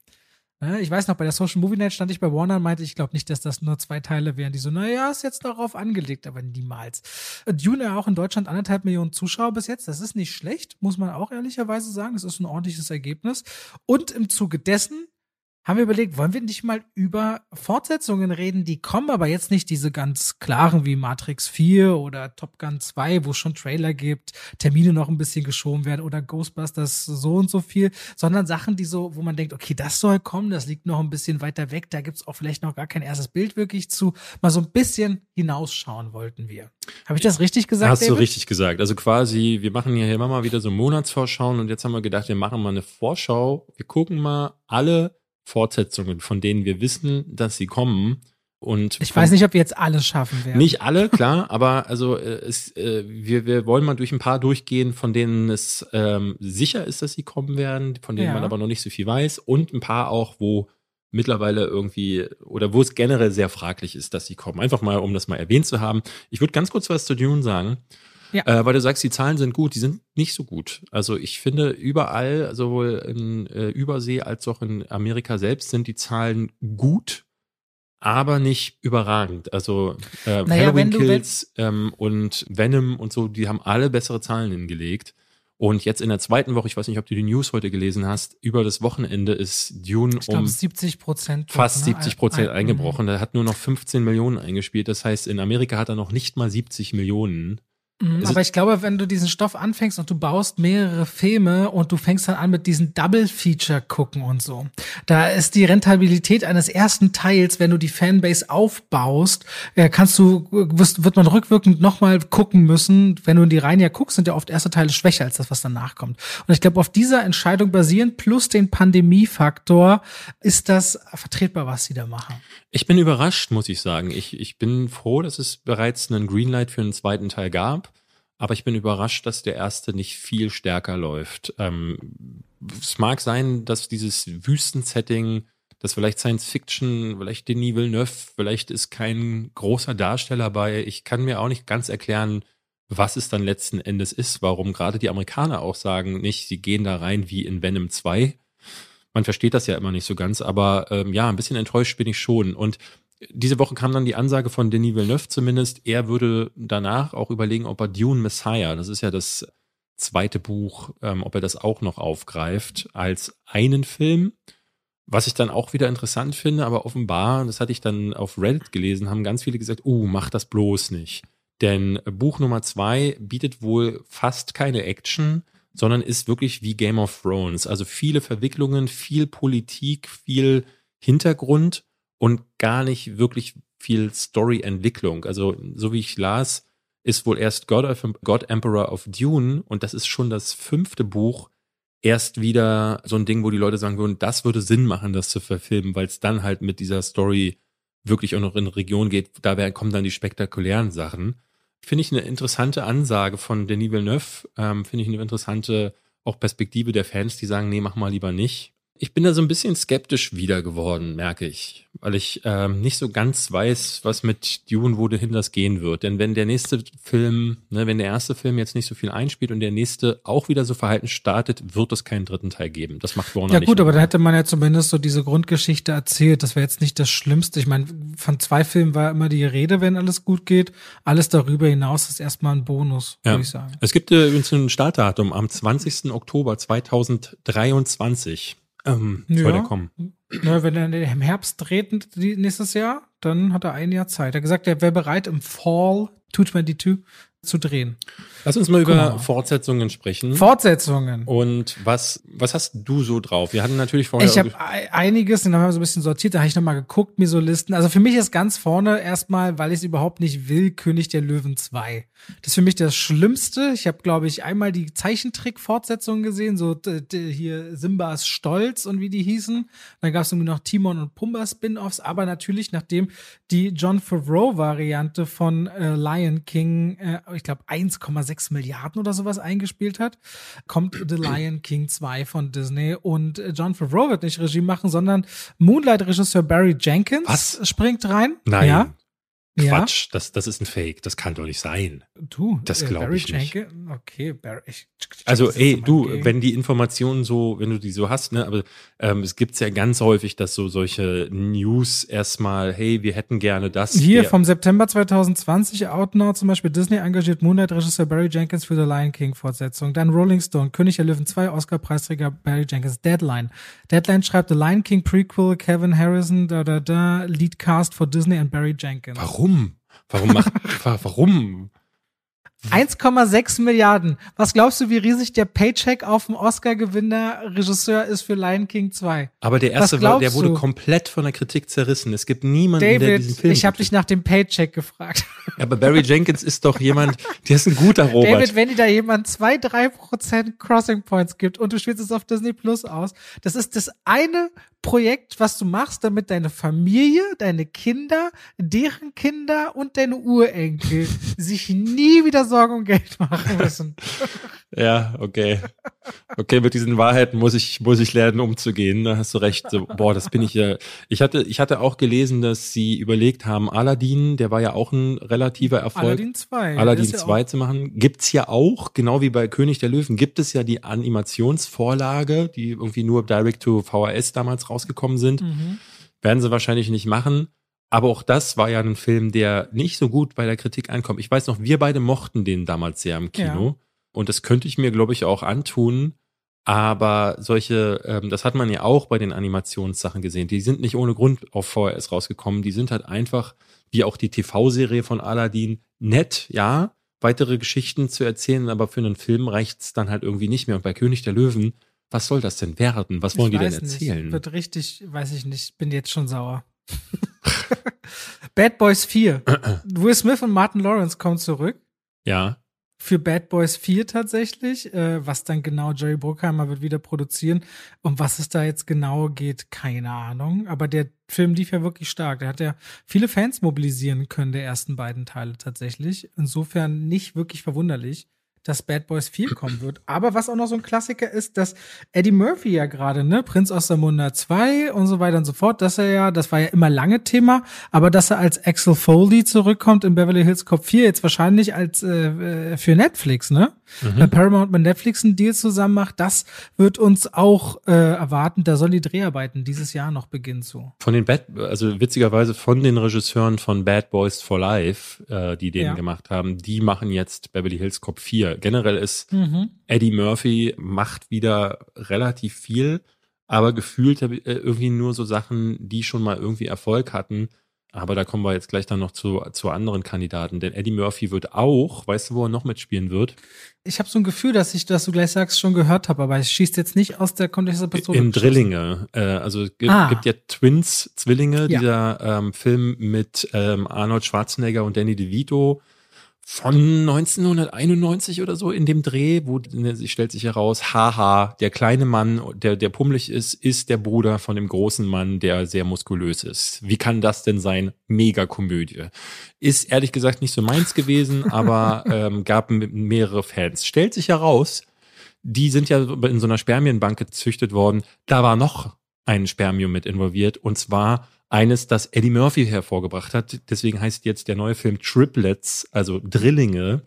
Ich weiß noch, bei der Social Movie Night stand ich bei Warner und meinte, ich glaube nicht, dass das nur zwei Teile wären. Die so, naja, ist jetzt darauf angelegt, aber niemals. Dune auch in Deutschland anderthalb Millionen Zuschauer bis jetzt. Das ist nicht schlecht, muss man auch ehrlicherweise sagen. Das ist ein ordentliches Ergebnis. Und im Zuge dessen haben wir überlegt, wollen wir nicht mal über Fortsetzungen reden, die kommen, aber jetzt nicht diese ganz klaren wie Matrix 4 oder Top Gun 2, wo es schon Trailer gibt, Termine noch ein bisschen geschoben werden oder Ghostbusters so und so viel, sondern Sachen, die so, wo man denkt, okay, das soll kommen, das liegt noch ein bisschen weiter weg, da gibt's auch vielleicht noch gar kein erstes Bild wirklich zu. Mal so ein bisschen hinausschauen wollten wir. Habe ich das richtig gesagt? Hast David? du richtig gesagt. Also quasi, wir machen hier immer mal wieder so Monatsvorschauen und jetzt haben wir gedacht, wir machen mal eine Vorschau. Wir gucken mal alle Fortsetzungen, von denen wir wissen, dass sie kommen. Und ich weiß nicht, ob wir jetzt alles schaffen werden. Nicht alle, klar, [LAUGHS] aber also äh, es, äh, wir, wir wollen mal durch ein paar durchgehen, von denen es ähm, sicher ist, dass sie kommen werden, von denen ja. man aber noch nicht so viel weiß und ein paar auch, wo mittlerweile irgendwie oder wo es generell sehr fraglich ist, dass sie kommen. Einfach mal, um das mal erwähnt zu haben. Ich würde ganz kurz was zu Dune sagen. Ja. Äh, weil du sagst, die Zahlen sind gut, die sind nicht so gut. Also ich finde, überall, sowohl in äh, Übersee als auch in Amerika selbst, sind die Zahlen gut, aber nicht überragend. Also äh, naja, Halloween Kills ähm, und Venom und so, die haben alle bessere Zahlen hingelegt. Und jetzt in der zweiten Woche, ich weiß nicht, ob du die News heute gelesen hast, über das Wochenende ist Dune glaub, um 70 Prozent, fast 70 Prozent eingebrochen. Er hat nur noch 15 Millionen eingespielt. Das heißt, in Amerika hat er noch nicht mal 70 Millionen. Mhm, aber ich glaube, wenn du diesen Stoff anfängst und du baust mehrere Filme und du fängst dann an mit diesen Double-Feature gucken und so, da ist die Rentabilität eines ersten Teils, wenn du die Fanbase aufbaust, äh, kannst du, wirst, wird man rückwirkend nochmal gucken müssen. Wenn du in die Reihen ja guckst, sind ja oft erste Teile schwächer als das, was danach kommt. Und ich glaube, auf dieser Entscheidung basierend plus den Pandemiefaktor ist das vertretbar, was sie da machen. Ich bin überrascht, muss ich sagen. Ich, ich bin froh, dass es bereits einen Greenlight für einen zweiten Teil gab. Aber ich bin überrascht, dass der erste nicht viel stärker läuft. Ähm, es mag sein, dass dieses Wüstensetting, dass vielleicht Science Fiction, vielleicht Denis Villeneuve, vielleicht ist kein großer Darsteller bei. Ich kann mir auch nicht ganz erklären, was es dann letzten Endes ist, warum gerade die Amerikaner auch sagen, nicht, sie gehen da rein wie in Venom 2. Man versteht das ja immer nicht so ganz, aber ähm, ja, ein bisschen enttäuscht bin ich schon. Und diese Woche kam dann die Ansage von Denis Villeneuve zumindest, er würde danach auch überlegen, ob er Dune Messiah, das ist ja das zweite Buch, ähm, ob er das auch noch aufgreift als einen Film. Was ich dann auch wieder interessant finde, aber offenbar, das hatte ich dann auf Reddit gelesen, haben ganz viele gesagt, uh, mach das bloß nicht. Denn Buch Nummer zwei bietet wohl fast keine Action, sondern ist wirklich wie Game of Thrones. Also viele Verwicklungen, viel Politik, viel Hintergrund und gar nicht wirklich viel Story-Entwicklung. Also, so wie ich las, ist wohl erst God, God Emperor of Dune und das ist schon das fünfte Buch erst wieder so ein Ding, wo die Leute sagen würden, das würde Sinn machen, das zu verfilmen, weil es dann halt mit dieser Story wirklich auch noch in Region geht. Da kommen dann die spektakulären Sachen. Finde ich eine interessante Ansage von Denis Villeneuve. Ähm, Finde ich eine interessante auch Perspektive der Fans, die sagen, nee, mach mal lieber nicht. Ich bin da so ein bisschen skeptisch wieder geworden, merke ich, weil ich ähm, nicht so ganz weiß, was mit Dune wohin das gehen wird. Denn wenn der nächste Film, ne, wenn der erste Film jetzt nicht so viel einspielt und der nächste auch wieder so verhalten startet, wird es keinen dritten Teil geben. Das macht Warner Ja nicht gut, aber da hätte man ja zumindest so diese Grundgeschichte erzählt. Das wäre jetzt nicht das Schlimmste. Ich meine, von zwei Filmen war immer die Rede, wenn alles gut geht. Alles darüber hinaus ist erstmal ein Bonus, ja. würde ich sagen. Es gibt äh, übrigens ein Startdatum am 20. Oktober 2023. Ähm, ja. soll der kommen. Ja, wenn er im Herbst dreht nächstes Jahr, dann hat er ein Jahr Zeit. Er hat gesagt, er wäre bereit im Fall 222 zu drehen. Lass uns mal über mal. Fortsetzungen sprechen. Fortsetzungen. Und was, was hast du so drauf? Wir hatten natürlich vorher. Ich habe einiges, dann haben wir so ein bisschen sortiert, da habe ich nochmal geguckt, mir so Listen. Also für mich ist ganz vorne erstmal, weil ich es überhaupt nicht will, König der Löwen 2. Das ist für mich das Schlimmste. Ich habe, glaube ich, einmal die Zeichentrick-Fortsetzungen gesehen, so hier Simbas Stolz und wie die hießen. Dann gab es irgendwie noch Timon und Pumba Spin-offs, aber natürlich, nachdem die John Favreau-Variante von äh, Lion King, äh, ich glaube, 1,6 6 Milliarden oder sowas eingespielt hat, kommt The Lion King 2 von Disney und John Favreau wird nicht Regie machen, sondern Moonlight-Regisseur Barry Jenkins Was? springt rein. Nein. Ja. Quatsch, ja? das, das ist ein Fake, das kann doch nicht sein. Du, das äh, glaube ich nicht. Okay, Barry, ich, also ey, du, Game. wenn die Informationen so, wenn du die so hast, ne, aber ähm, es gibt's ja ganz häufig, dass so solche News erstmal, hey, wir hätten gerne das. Hier vom September 2020, Outnow zum Beispiel, Disney engagiert Moonlight-Regisseur Barry Jenkins für The Lion King-Fortsetzung. Dann Rolling Stone, König der Löwen 2, Oscar-Preisträger Barry Jenkins, Deadline. Deadline schreibt The Lion King Prequel, Kevin Harrison, da da da, Lead Cast for Disney und Barry Jenkins. Warum? Warum? Warum macht, [LAUGHS] warum? 1,6 Milliarden. Was glaubst du, wie riesig der Paycheck auf dem Oscar-Gewinner Regisseur ist für Lion King 2? Aber der erste war, der wurde du? komplett von der Kritik zerrissen. Es gibt niemanden, David, der diesen Film. Ich habe dich nach dem Paycheck gefragt. Aber Barry Jenkins ist doch jemand, der ist ein guter [LAUGHS] Robert. David, wenn dir da jemand zwei, drei Prozent Crossing Points gibt und du spielst es auf Disney Plus aus, das ist das eine Projekt, was du machst, damit deine Familie, deine Kinder, deren Kinder und deine Urenkel [LAUGHS] sich nie wieder Sorgen um Geld machen müssen. [LAUGHS] Ja, okay. Okay, mit diesen Wahrheiten muss ich, muss ich lernen, umzugehen. Da hast du recht. So, boah, das bin ich ja. Ich hatte, ich hatte auch gelesen, dass sie überlegt haben, Aladdin, der war ja auch ein relativer Erfolg. Aladdin 2. Aladdin 2 ja zu machen. Gibt's ja auch, genau wie bei König der Löwen, gibt es ja die Animationsvorlage, die irgendwie nur direct to VHS damals rausgekommen sind. Mhm. Werden sie wahrscheinlich nicht machen. Aber auch das war ja ein Film, der nicht so gut bei der Kritik ankommt. Ich weiß noch, wir beide mochten den damals sehr im Kino. Ja. Und das könnte ich mir, glaube ich, auch antun. Aber solche, ähm, das hat man ja auch bei den Animationssachen gesehen. Die sind nicht ohne Grund auf VHS rausgekommen. Die sind halt einfach, wie auch die TV-Serie von Aladdin, nett, ja. weitere Geschichten zu erzählen, aber für einen Film reicht's dann halt irgendwie nicht mehr. Und bei König der Löwen, was soll das denn werden? Was wollen ich die denn erzählen? Nicht. Wird richtig, weiß ich nicht, bin jetzt schon sauer. [LAUGHS] Bad Boys 4. [CLEARS THROAT] Will Smith und Martin Lawrence kommen zurück. Ja. Für Bad Boys 4 tatsächlich. Äh, was dann genau Jerry Bruckheimer wird wieder produzieren. Um was es da jetzt genau geht, keine Ahnung. Aber der Film lief ja wirklich stark. Der hat ja viele Fans mobilisieren können, der ersten beiden Teile tatsächlich. Insofern nicht wirklich verwunderlich dass Bad Boys 4 kommen wird. Aber was auch noch so ein Klassiker ist, dass Eddie Murphy ja gerade, ne, Prinz aus der Munda 2 und so weiter und so fort, dass er ja, das war ja immer lange Thema, aber dass er als Axel Foley zurückkommt in Beverly Hills Cop 4, jetzt wahrscheinlich als äh, äh, für Netflix, ne? Mhm. Wenn Paramount mit Netflix einen Deal zusammen macht, das wird uns auch äh, erwarten. Da sollen die Dreharbeiten dieses Jahr noch beginnen zu. Von den Bad, also witzigerweise von den Regisseuren von Bad Boys for Life, äh, die den ja. gemacht haben, die machen jetzt Beverly Hills Cop 4. Generell ist mhm. Eddie Murphy macht wieder relativ viel, aber gefühlt äh, irgendwie nur so Sachen, die schon mal irgendwie Erfolg hatten aber da kommen wir jetzt gleich dann noch zu, zu anderen Kandidaten. Denn Eddie Murphy wird auch, weißt du, wo er noch mitspielen wird? Ich habe so ein Gefühl, dass ich, dass du gleich sagst, schon gehört habe, aber es schießt jetzt nicht aus der Kontext der Pistole. Im Drillinge. Äh, also es gibt, ah. gibt ja Twins, Zwillinge, ja. dieser ähm, Film mit ähm, Arnold Schwarzenegger und Danny DeVito von 1991 oder so in dem Dreh, wo ne, sie stellt sich heraus, haha, der kleine Mann, der, der pummelig ist, ist der Bruder von dem großen Mann, der sehr muskulös ist. Wie kann das denn sein? Mega-Komödie. Ist ehrlich gesagt nicht so meins gewesen, [LAUGHS] aber ähm, gab mehrere Fans. Stellt sich heraus, die sind ja in so einer Spermienbank gezüchtet worden. Da war noch ein Spermium mit involviert und zwar eines, das Eddie Murphy hervorgebracht hat. Deswegen heißt jetzt der neue Film Triplets, also Drillinge.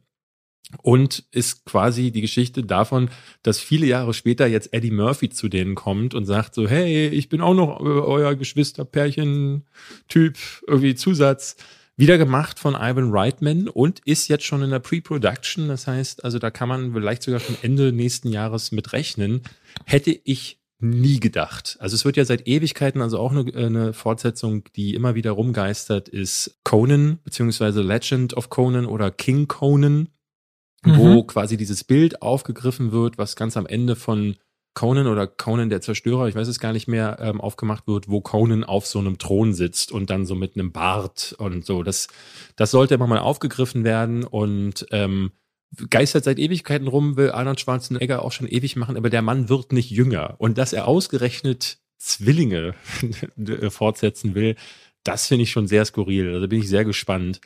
Und ist quasi die Geschichte davon, dass viele Jahre später jetzt Eddie Murphy zu denen kommt und sagt so, hey, ich bin auch noch euer Geschwisterpärchen-Typ, irgendwie Zusatz. Wieder gemacht von Ivan Reitman und ist jetzt schon in der Pre-Production. Das heißt, also da kann man vielleicht sogar schon Ende nächsten Jahres mit rechnen. Hätte ich nie gedacht. Also es wird ja seit Ewigkeiten, also auch eine, eine Fortsetzung, die immer wieder rumgeistert, ist Conan, beziehungsweise Legend of Conan oder King Conan, mhm. wo quasi dieses Bild aufgegriffen wird, was ganz am Ende von Conan oder Conan der Zerstörer, ich weiß es gar nicht mehr, ähm, aufgemacht wird, wo Conan auf so einem Thron sitzt und dann so mit einem Bart und so. Das, das sollte immer mal aufgegriffen werden und ähm, geistert seit Ewigkeiten rum, will Arnold Schwarzenegger auch schon ewig machen, aber der Mann wird nicht jünger. Und dass er ausgerechnet Zwillinge [LAUGHS] fortsetzen will, das finde ich schon sehr skurril. Also bin ich sehr gespannt.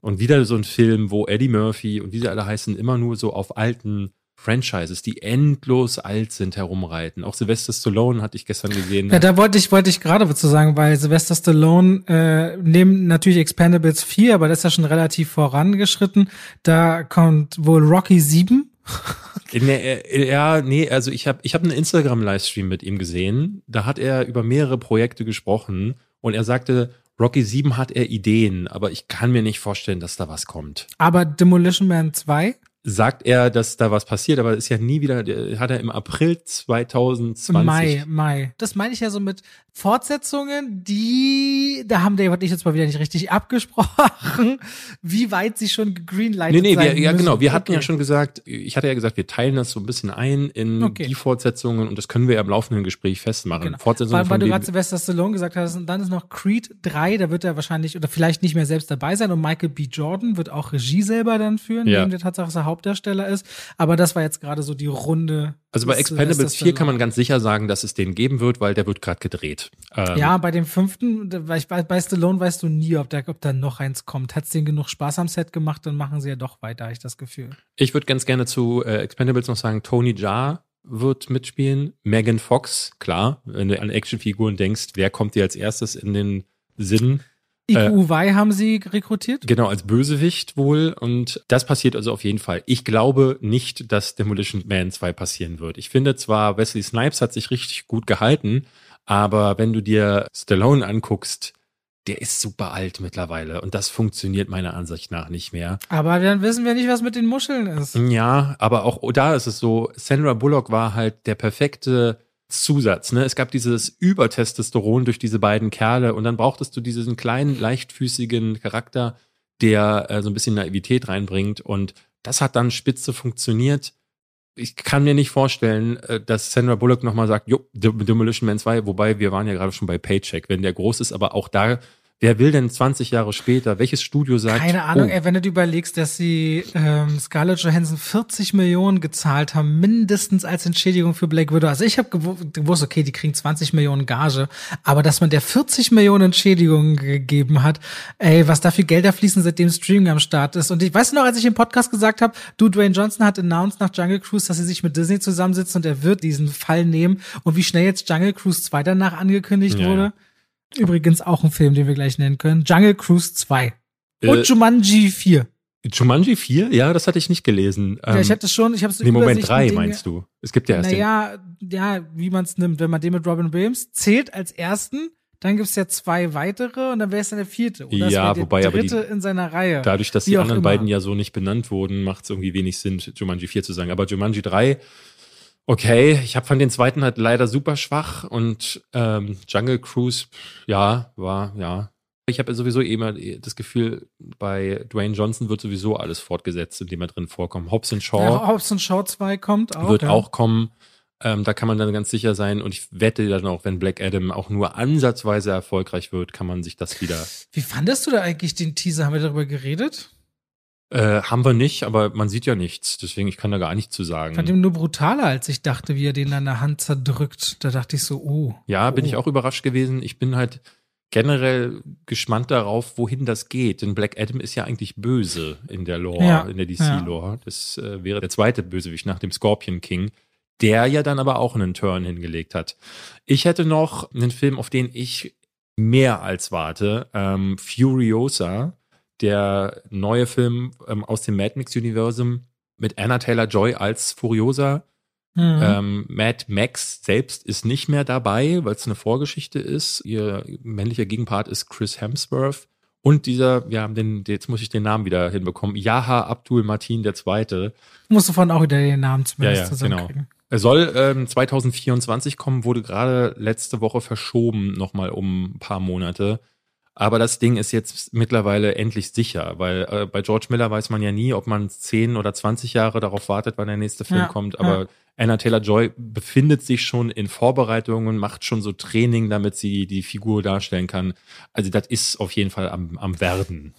Und wieder so ein Film, wo Eddie Murphy und wie sie alle heißen, immer nur so auf alten Franchises, die endlos alt sind, herumreiten. Auch Sylvester Stallone hatte ich gestern gesehen. Ja, da wollte ich, wollte ich gerade was zu sagen, weil Sylvester Stallone äh, neben natürlich Expendables 4, aber das ist ja schon relativ vorangeschritten. Da kommt wohl Rocky 7. [LAUGHS] Nee, äh, ja, nee, also ich habe ich hab einen Instagram-Livestream mit ihm gesehen. Da hat er über mehrere Projekte gesprochen und er sagte, Rocky 7 hat er Ideen, aber ich kann mir nicht vorstellen, dass da was kommt. Aber Demolition Man 2? Sagt er, dass da was passiert, aber ist ja nie wieder, hat er im April 2020. Mai, Mai. Das meine ich ja so mit Fortsetzungen, die, da haben Dave und ich jetzt mal wieder nicht richtig abgesprochen, [LAUGHS] wie weit sie schon greenlightet nee, nee, wir, Ja, genau. Wir hatten ja schon gesagt, ich hatte ja gesagt, wir teilen das so ein bisschen ein in okay. die Fortsetzungen und das können wir ja im laufenden Gespräch festmachen. Genau. Fortsetzungen weil, weil du gerade Sylvester Stallone gesagt hast, und dann ist noch Creed 3, da wird er wahrscheinlich oder vielleicht nicht mehr selbst dabei sein und Michael B. Jordan wird auch Regie selber dann führen, ja. neben der Tatsache, dass er Hauptdarsteller ist. Aber das war jetzt gerade so die Runde. Also bei Expendables 4 kann man ganz sicher sagen, dass es den geben wird, weil der wird gerade gedreht. Ähm, ja, bei dem fünften, bei, bei Stallone weißt du nie, ob, der, ob da noch eins kommt. Hat es denen genug Spaß am Set gemacht, dann machen sie ja doch weiter, habe ich das Gefühl. Ich würde ganz gerne zu äh, Expendables noch sagen, Tony Jaa wird mitspielen, Megan Fox, klar, wenn du an Actionfiguren denkst, wer kommt dir als erstes in den Sinn? IQY äh, haben sie rekrutiert? Genau, als Bösewicht wohl. Und das passiert also auf jeden Fall. Ich glaube nicht, dass Demolition Man 2 passieren wird. Ich finde zwar, Wesley Snipes hat sich richtig gut gehalten, aber wenn du dir Stallone anguckst, der ist super alt mittlerweile und das funktioniert meiner Ansicht nach nicht mehr. Aber dann wissen wir nicht, was mit den Muscheln ist. Ja, aber auch da ist es so, Sandra Bullock war halt der perfekte Zusatz. Ne? Es gab dieses Übertestosteron durch diese beiden Kerle und dann brauchtest du diesen kleinen, leichtfüßigen Charakter, der äh, so ein bisschen Naivität reinbringt und das hat dann spitze funktioniert. Ich kann mir nicht vorstellen, äh, dass Sandra Bullock nochmal sagt, jo, Demolition Man 2, wobei wir waren ja gerade schon bei Paycheck, wenn der groß ist, aber auch da Wer will denn 20 Jahre später, welches Studio sagt? Keine Ahnung, oh. ey, wenn du dir überlegst, dass sie ähm, Scarlett Johansson 40 Millionen gezahlt haben, mindestens als Entschädigung für Black Widow. Also ich habe gewusst, okay, die kriegen 20 Millionen Gage, aber dass man der 40 Millionen Entschädigungen gegeben hat, ey, was da für Gelder fließen, seitdem Streaming am Start ist. Und ich weiß noch, als ich im Podcast gesagt habe, du, Dwayne Johnson hat announced nach Jungle Cruise, dass sie sich mit Disney zusammensitzen und er wird diesen Fall nehmen. Und wie schnell jetzt Jungle Cruise 2 danach angekündigt ja, wurde. Übrigens auch ein Film, den wir gleich nennen können. Jungle Cruise 2. Und äh, Jumanji 4. Jumanji 4? Ja, das hatte ich nicht gelesen. Ja, ich hatte schon, ich habe so Nee, Moment 3 meinst du? Es gibt ja erst Naja, ja, wie man es nimmt. Wenn man den mit Robin Williams zählt als ersten, dann gibt's ja zwei weitere und dann wäre es dann der vierte. Oder ja, der wobei dritte aber die, in seiner Reihe. Dadurch, dass die anderen beiden ja so nicht benannt wurden, macht es irgendwie wenig Sinn, Jumanji 4 zu sagen. Aber Jumanji 3 Okay, ich habe von den zweiten halt leider super schwach und ähm, Jungle Cruise, ja, war, ja. Ich habe sowieso immer das Gefühl, bei Dwayne Johnson wird sowieso alles fortgesetzt, indem er drin vorkommt. Hobbs Shaw. Ja, Hobbs Shaw 2 kommt auch. Wird ja. auch kommen. Ähm, da kann man dann ganz sicher sein. Und ich wette dann auch, wenn Black Adam auch nur ansatzweise erfolgreich wird, kann man sich das wieder. Wie fandest du da eigentlich den Teaser? Haben wir darüber geredet? Äh, haben wir nicht, aber man sieht ja nichts. Deswegen, ich kann da gar nichts zu sagen. Ich fand ihn nur brutaler, als ich dachte, wie er den an der Hand zerdrückt. Da dachte ich so, oh. Ja, bin oh. ich auch überrascht gewesen. Ich bin halt generell gespannt darauf, wohin das geht. Denn Black Adam ist ja eigentlich böse in der Lore, ja, in der DC-Lore. Ja. Das äh, wäre der zweite Bösewicht nach dem Scorpion King, der ja dann aber auch einen Turn hingelegt hat. Ich hätte noch einen Film, auf den ich mehr als warte. Ähm, Furiosa der neue Film ähm, aus dem Mad Max-Universum mit Anna Taylor Joy als Furiosa. Mhm. Ähm, Mad Max selbst ist nicht mehr dabei, weil es eine Vorgeschichte ist. Ihr männlicher Gegenpart ist Chris Hemsworth. Und dieser, ja, den, jetzt muss ich den Namen wieder hinbekommen, Yaha Abdul Martin der Zweite. Musst du von auch wieder den Namen zumindest ja, ja, genau. Er soll ähm, 2024 kommen, wurde gerade letzte Woche verschoben, nochmal um ein paar Monate. Aber das Ding ist jetzt mittlerweile endlich sicher, weil äh, bei George Miller weiß man ja nie, ob man 10 oder 20 Jahre darauf wartet, wann der nächste Film ja, kommt. Aber ja. Anna Taylor Joy befindet sich schon in Vorbereitungen, macht schon so Training, damit sie die Figur darstellen kann. Also das ist auf jeden Fall am, am Werden.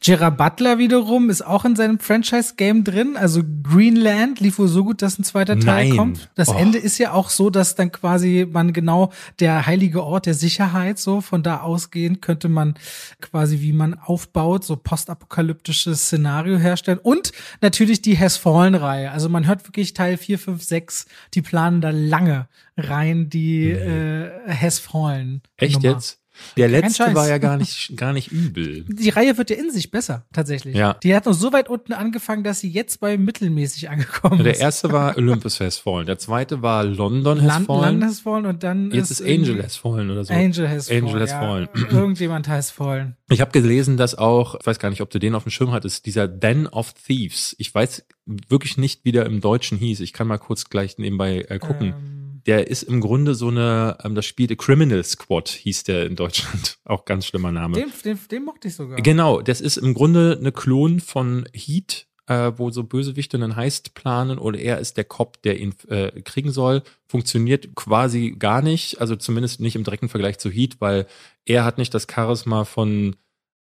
Gerard Butler wiederum ist auch in seinem Franchise-Game drin. Also Greenland lief wohl so gut, dass ein zweiter Teil Nein. kommt. Das oh. Ende ist ja auch so, dass dann quasi man genau der heilige Ort der Sicherheit, so von da ausgehend könnte man quasi, wie man aufbaut, so postapokalyptisches Szenario herstellen. Und natürlich die Has Fallen-Reihe. Also man hört wirklich Teil 4, 5, 6, die planen da lange rein, die nee. äh, Has Fallen. Echt Nummer. jetzt? Der letzte war ja gar nicht, [LAUGHS] gar nicht übel. Die Reihe wird ja in sich besser, tatsächlich. Ja. Die hat noch so weit unten angefangen, dass sie jetzt bei mittelmäßig angekommen ist. Der erste war [LAUGHS] Olympus Has Fallen. Der zweite war London Has Land, Fallen. London Has Fallen und dann Jetzt ist, ist Angel Has Fallen oder so. Angel Has Angel Fallen. Has ja, Fallen. [CLEARS THROAT] [CLEARS THROAT] Irgendjemand has fallen. Ich habe gelesen, dass auch, ich weiß gar nicht, ob du den auf dem Schirm hattest, dieser Den of Thieves. Ich weiß wirklich nicht, wie der im Deutschen hieß. Ich kann mal kurz gleich nebenbei äh, gucken. Ähm der ist im Grunde so eine, ähm, das Spiel The Criminal Squad hieß der in Deutschland. [LAUGHS] Auch ganz schlimmer Name. Den, den, den mochte ich sogar. Genau, das ist im Grunde eine Klon von Heat, äh, wo so Bösewichte einen Heist planen oder er ist der Cop, der ihn äh, kriegen soll. Funktioniert quasi gar nicht, also zumindest nicht im direkten Vergleich zu Heat, weil er hat nicht das Charisma von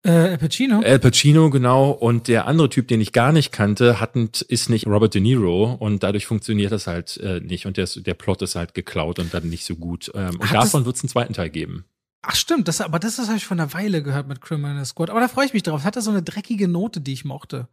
äh, Al Pacino. Al Pacino, genau. Und der andere Typ, den ich gar nicht kannte, hat, ist nicht Robert De Niro und dadurch funktioniert das halt äh, nicht. Und der, der Plot ist halt geklaut und dann nicht so gut. Ähm, und hat davon wird es einen zweiten Teil geben. Ach stimmt, das, aber das, das habe ich von einer Weile gehört mit Criminal Squad. Aber da freue ich mich drauf. Hat er so eine dreckige Note, die ich mochte.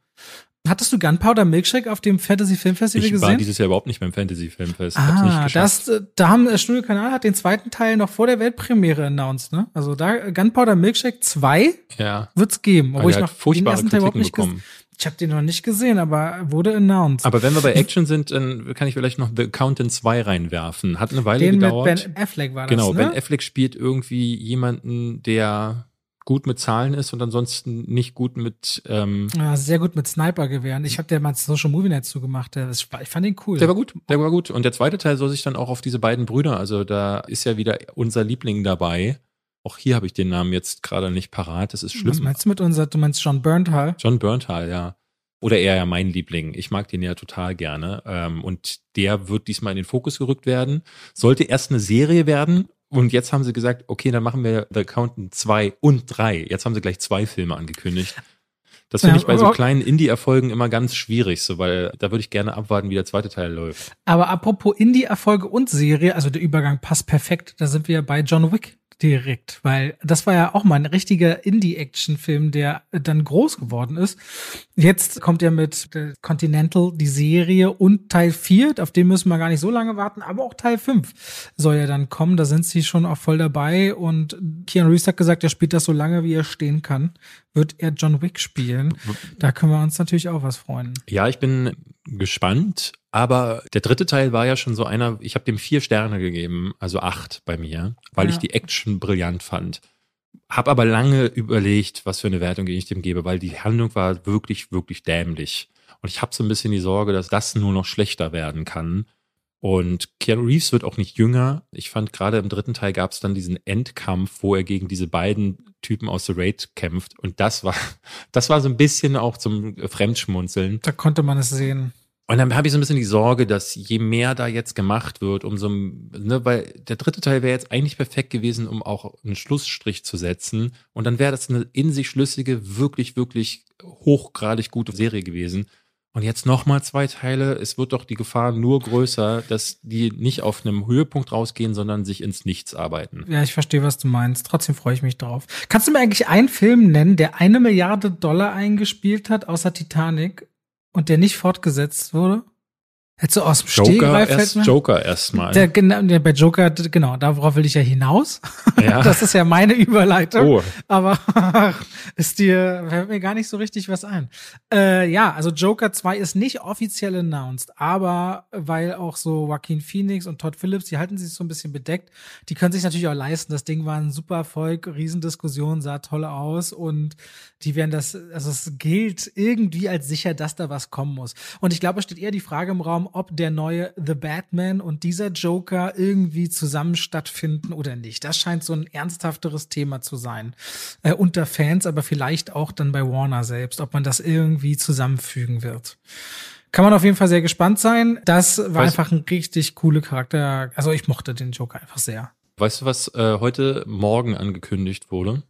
Hattest du Gunpowder Milkshake auf dem Fantasy Filmfestival gesehen? Ich war dieses Jahr überhaupt nicht beim Fantasy Filmfest. Ah, das, äh, da haben der Studio Kanal hat den zweiten Teil noch vor der Weltpremiere announced, ne? Also da Gunpowder Milkshake 2 ja. wird's geben, obwohl ich noch den ersten Teil überhaupt nicht bekommen. Ich habe den noch nicht gesehen, aber wurde announced. Aber wenn wir bei Action sind, dann kann ich vielleicht noch The Accountant 2 reinwerfen. Hat eine Weile den gedauert. Mit Ben Affleck war das, Genau, ne? Ben Affleck spielt irgendwie jemanden, der gut mit Zahlen ist und ansonsten nicht gut mit. Ähm ja, sehr gut mit Sniper-Gewehren. Ich habe der mal Social Movie Net zugemacht. ich fand ihn cool. Der war gut, der war gut. Und der zweite Teil soll sich dann auch auf diese beiden Brüder, also da ist ja wieder unser Liebling dabei. Auch hier habe ich den Namen jetzt gerade nicht parat. Das ist schlimm. Was meinst du mit unser, du meinst John Bernthal? John Bernthal, ja. Oder eher ja mein Liebling. Ich mag den ja total gerne. Ähm, und der wird diesmal in den Fokus gerückt werden. Sollte erst eine Serie werden. Und jetzt haben sie gesagt, okay, dann machen wir The Accountant 2 und 3. Jetzt haben sie gleich zwei Filme angekündigt. Das finde Ja, ich bei so kleinen Indie-Erfolgen immer ganz schwierig, so, weil da würde ich gerne abwarten, wie der zweite Teil läuft. Aber apropos Indie-Erfolge und Serie, also der Übergang passt perfekt. Da sind wir bei John Wick direkt, weil das war ja auch mal ein richtiger Indie-Action-Film, der dann groß geworden ist. Jetzt kommt ja mit Continental die Serie und Teil 4, auf den müssen wir gar nicht so lange warten, aber auch Teil 5 soll ja dann kommen. Da sind sie schon auch voll dabei und Keanu Reeves hat gesagt, er spielt das so lange, wie er stehen kann, wird er John Wick spielen. Da können wir uns natürlich auch was freuen. Ja, ich bin gespannt, aber der dritte Teil war ja schon so einer, ich habe dem vier Sterne gegeben, also acht bei mir, weil Ja. ich die Action brillant fand. Hab aber lange überlegt, was für eine Wertung ich dem gebe, weil die Handlung war wirklich, wirklich dämlich. Und ich habe so ein bisschen die Sorge, dass das nur noch schlechter werden kann. Und Keanu Reeves wird auch nicht jünger. Ich fand gerade im dritten Teil gab es dann diesen Endkampf, wo er gegen diese beiden Typen aus The Raid kämpft. Und das war, [LAUGHS] das war so ein bisschen auch zum Fremdschmunzeln. Da konnte man es sehen. Und dann habe ich so ein bisschen die Sorge, dass je mehr da jetzt gemacht wird, umso, ne, weil der dritte Teil wäre jetzt eigentlich perfekt gewesen, um auch einen Schlussstrich zu setzen. Und dann wäre das eine in sich schlüssige, wirklich, wirklich hochgradig gute Serie gewesen. Und jetzt nochmal zwei Teile. Es wird doch die Gefahr nur größer, dass die nicht auf einem Höhepunkt rausgehen, sondern sich ins Nichts arbeiten. Ja, ich verstehe, was du meinst. Trotzdem freue ich mich drauf. Kannst du mir eigentlich einen Film nennen, der eine Milliarde Dollar eingespielt hat, außer Titanic, und der nicht fortgesetzt wurde? Hättest du aus dem Joker, erst mir- Joker erstmal. Der, genau, der, bei Joker, genau, darauf will ich ja hinaus. Ja. [LAUGHS] Das ist ja meine Überleitung. Oh. Aber [LAUGHS] ist dir, fällt mir gar nicht so richtig was ein. Äh, ja, also Joker 2 ist nicht offiziell announced, aber weil auch so Joaquin Phoenix und Todd Phillips, die halten sich so ein bisschen bedeckt, die können sich natürlich auch leisten. Das Ding war ein super Erfolg, Riesendiskussion, sah toll aus und die werden das, also es gilt irgendwie als sicher, dass da was kommen muss. Und ich glaube, es steht eher die Frage im Raum, ob der neue The Batman und dieser Joker irgendwie zusammen stattfinden oder nicht. Das scheint so ein ernsthafteres Thema zu sein. Äh, unter Fans, aber vielleicht auch dann bei Warner selbst, ob man das irgendwie zusammenfügen wird. Kann man auf jeden Fall sehr gespannt sein. Das war Weiß- einfach ein richtig coole Charakter. Also ich mochte den Joker einfach sehr. Weißt du, was äh, heute Morgen angekündigt wurde?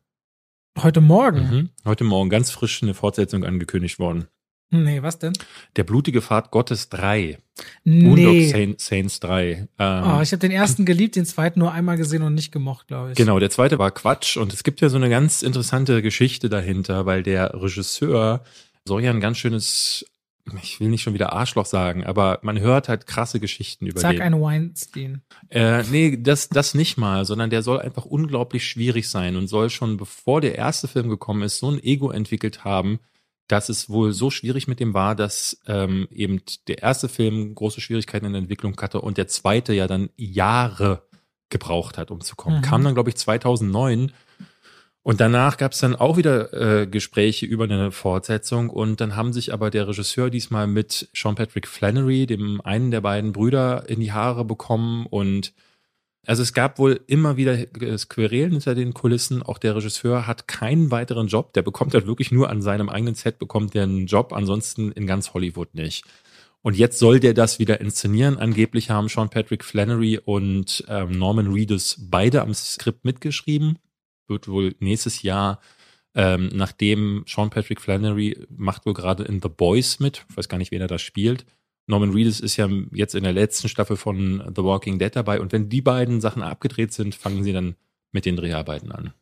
Heute Morgen? Mhm. Heute Morgen ganz frisch eine Fortsetzung angekündigt worden. Nee, was denn? Der blutige Pfad Gottes 3. Boondock Nee. Saint, Saints 3. Ähm, Oh, ich habe den ersten geliebt, den zweiten nur einmal gesehen und nicht gemocht, glaube ich. genau, der zweite war Quatsch. Und es gibt ja so eine ganz interessante Geschichte dahinter, weil der Regisseur soll ja ein ganz schönes, ich will nicht schon wieder Arschloch sagen, aber man hört halt krasse Geschichten über Sag den. eine Weinstein. Äh, nee, das, das nicht mal, sondern der soll einfach unglaublich schwierig sein und soll schon, bevor der erste Film gekommen ist, so ein Ego entwickelt haben, dass es wohl so schwierig mit dem war, dass ähm, eben der erste Film große Schwierigkeiten in der Entwicklung hatte und der zweite ja dann Jahre gebraucht hat, um zu kommen. Mhm. Kam dann, glaube ich, 2009 und danach gab es dann auch wieder äh, Gespräche über eine Fortsetzung und dann haben sich aber der Regisseur diesmal mit Sean Patrick Flannery, dem einen der beiden Brüder, in die Haare bekommen und also es gab wohl immer wieder Querelen hinter den Kulissen. Auch der Regisseur hat keinen weiteren Job. Der bekommt halt wirklich nur an seinem eigenen Set bekommt der einen Job, ansonsten in ganz Hollywood nicht. Und jetzt soll der das wieder inszenieren. Angeblich haben Sean Patrick Flannery und ähm, Norman Reedus beide am Skript mitgeschrieben. Wird wohl nächstes Jahr, ähm, nachdem Sean Patrick Flannery macht wohl gerade in The Boys mit. Ich weiß gar nicht, wen er da spielt. Norman Reedus ist ja jetzt in der letzten Staffel von The Walking Dead dabei. Und wenn die beiden Sachen abgedreht sind, fangen sie dann mit den Dreharbeiten an.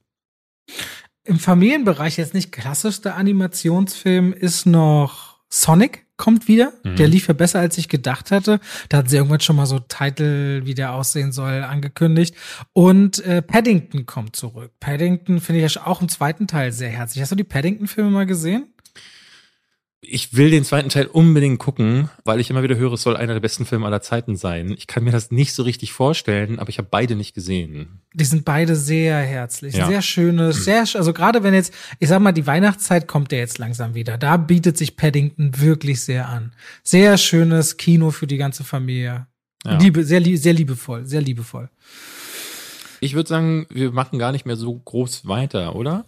Im Familienbereich jetzt nicht klassischster Animationsfilm ist noch Sonic kommt wieder. Mhm. Der lief ja besser, als ich gedacht hatte. Da hatten sie irgendwann schon mal so Titel, wie der aussehen soll, angekündigt. Und äh, Paddington kommt zurück. Paddington finde ich auch im zweiten Teil sehr herzlich. Hast du die Paddington-Filme mal gesehen? Ich will den zweiten Teil unbedingt gucken, weil ich immer wieder höre, es soll einer der besten Filme aller Zeiten sein. Ich kann mir das nicht so richtig vorstellen, aber ich habe beide nicht gesehen. Die sind beide sehr herzlich, Ja. sehr schönes, [CLEARS THROAT] sehr, sch- also gerade wenn jetzt, ich sag mal, die Weihnachtszeit kommt ja jetzt langsam wieder. Da bietet sich Paddington wirklich sehr an. Sehr schönes Kino für die ganze Familie. Ja. Liebe, sehr, sehr liebevoll, sehr liebevoll. Ich würde sagen, wir machen gar nicht mehr so groß weiter, oder?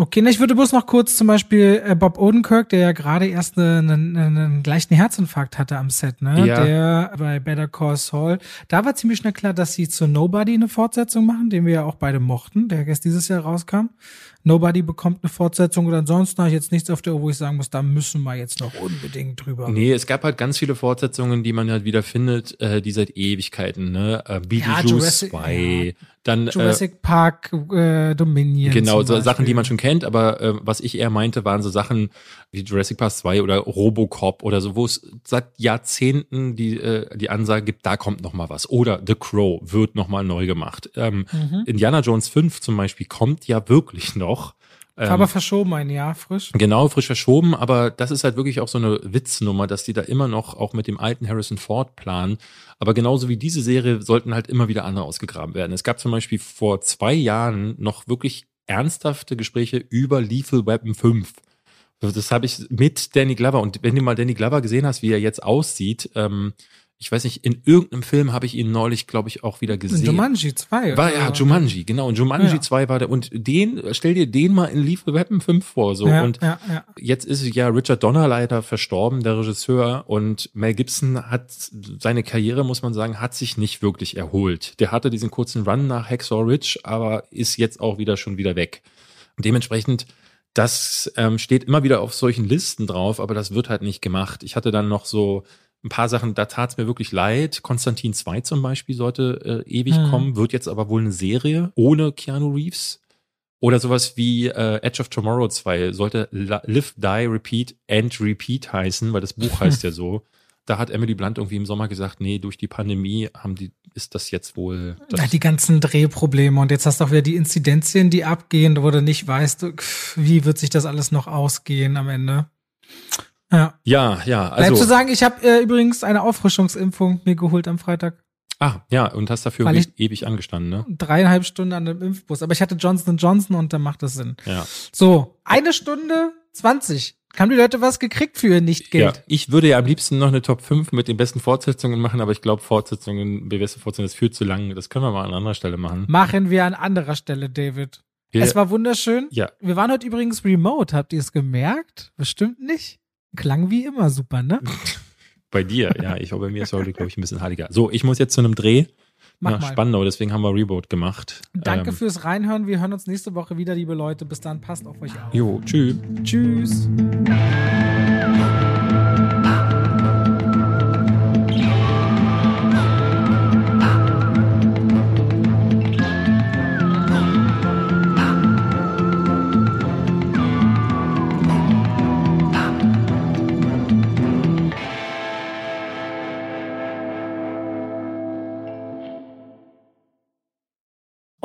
Okay, na, ich würde bloß noch kurz zum Beispiel äh, Bob Odenkirk, der ja gerade erst einen, einen, einen gleichen Herzinfarkt hatte am Set, ne? Ja. Der bei Better Call Saul. Da war ziemlich schnell klar, dass sie zu Nobody eine Fortsetzung machen, den wir ja auch beide mochten, der erst dieses Jahr rauskam. Nobody bekommt eine Fortsetzung und ansonsten habe ich jetzt nichts auf der Uhr, wo ich sagen muss, da müssen wir jetzt noch unbedingt drüber. Nee, es gab halt ganz viele Fortsetzungen, die man halt wieder findet, äh, die seit Ewigkeiten, ne? Äh, Ja, Beetlejuice Jurassic- 2, dann äh, Jurassic Park äh, Dominion. Genau, so Sachen, die man schon kennt, aber äh, was ich eher meinte, waren so Sachen wie Jurassic Park 2 oder Robocop oder so, wo es seit Jahrzehnten die, äh, die Ansage gibt, da kommt noch mal was. Oder The Crow wird noch mal neu gemacht. Ähm, Mhm. Indiana Jones 5 zum Beispiel kommt ja wirklich noch. Ähm, Aber verschoben ein Jahr frisch. Genau, frisch verschoben, aber das ist halt wirklich auch so eine Witznummer, dass die da immer noch auch mit dem alten Harrison Ford planen. Aber genauso wie diese Serie sollten halt immer wieder andere ausgegraben werden. Es gab zum Beispiel vor zwei Jahren noch wirklich ernsthafte Gespräche über Lethal Weapon 5. Das habe ich mit Danny Glover. Und wenn du mal Danny Glover gesehen hast, wie er jetzt aussieht, ähm, ich weiß nicht, in irgendeinem Film habe ich ihn neulich, glaube ich, auch wieder gesehen. Jumanji 2. War ja Jumanji, genau. Und Jumanji Ja. 2 war der. Und den, stell dir den mal in Lethal Weapon 5 vor. So. ja, und ja, ja. Jetzt ist ja Richard Donner leider verstorben, der Regisseur, und Mel Gibson hat seine Karriere, muss man sagen, hat sich nicht wirklich erholt. Der hatte diesen kurzen Run nach Hacksaw Ridge, aber ist jetzt auch wieder schon wieder weg. Und dementsprechend, das ähm, steht immer wieder auf solchen Listen drauf, aber das wird halt nicht gemacht. Ich hatte dann noch so ein paar Sachen, da tat es mir wirklich leid. Konstantin 2 zum Beispiel sollte äh, ewig Mhm. kommen, wird jetzt aber wohl eine Serie ohne Keanu Reeves. Oder sowas wie äh, Edge of Tomorrow 2 sollte Live, Die, Repeat and Repeat heißen, weil das Buch [LAUGHS] heißt ja so. Da hat Emily Blunt irgendwie im Sommer gesagt, nee, durch die Pandemie haben die, ist das jetzt wohl. Das, Ja, die ganzen Drehprobleme und jetzt hast du auch wieder die Inzidenzien, die abgehen, wo du nicht weißt, wie wird sich das alles noch ausgehen am Ende. Ja. ja, ja, Bleibt zu also. sagen, ich habe äh, übrigens eine Auffrischungsimpfung mir geholt am Freitag. Ah, ja, und hast dafür ewig angestanden, ne? Dreieinhalb Stunden an dem Impfbus. Aber ich hatte Johnson Johnson und dann macht das Sinn. Ja. So, eine Stunde zwanzig. Haben die Leute was gekriegt für ihr Nicht-Geld? Ja, ich würde ja am liebsten noch eine Top 5 mit den besten Fortsetzungen machen, aber ich glaube, Fortsetzungen, beste Fortsetzungen, das führt zu lang. Das können wir mal an anderer Stelle machen. Machen wir an anderer Stelle, David. Wir, Es war wunderschön. ja, Wir waren heute übrigens remote. Habt ihr es gemerkt? Bestimmt nicht. Klang wie immer super, ne? [LAUGHS] bei dir, ja. Ich glaube, bei mir ist heute, glaube ich, ein bisschen heiliger. So, ich muss jetzt zu einem Dreh Mach nach mal. Spandau, deswegen haben wir Reboot gemacht. Danke Ähm, fürs Reinhören. Wir hören uns nächste Woche wieder, liebe Leute. Bis dann, passt auf euch auf. Jo, tschüss. Tschüss.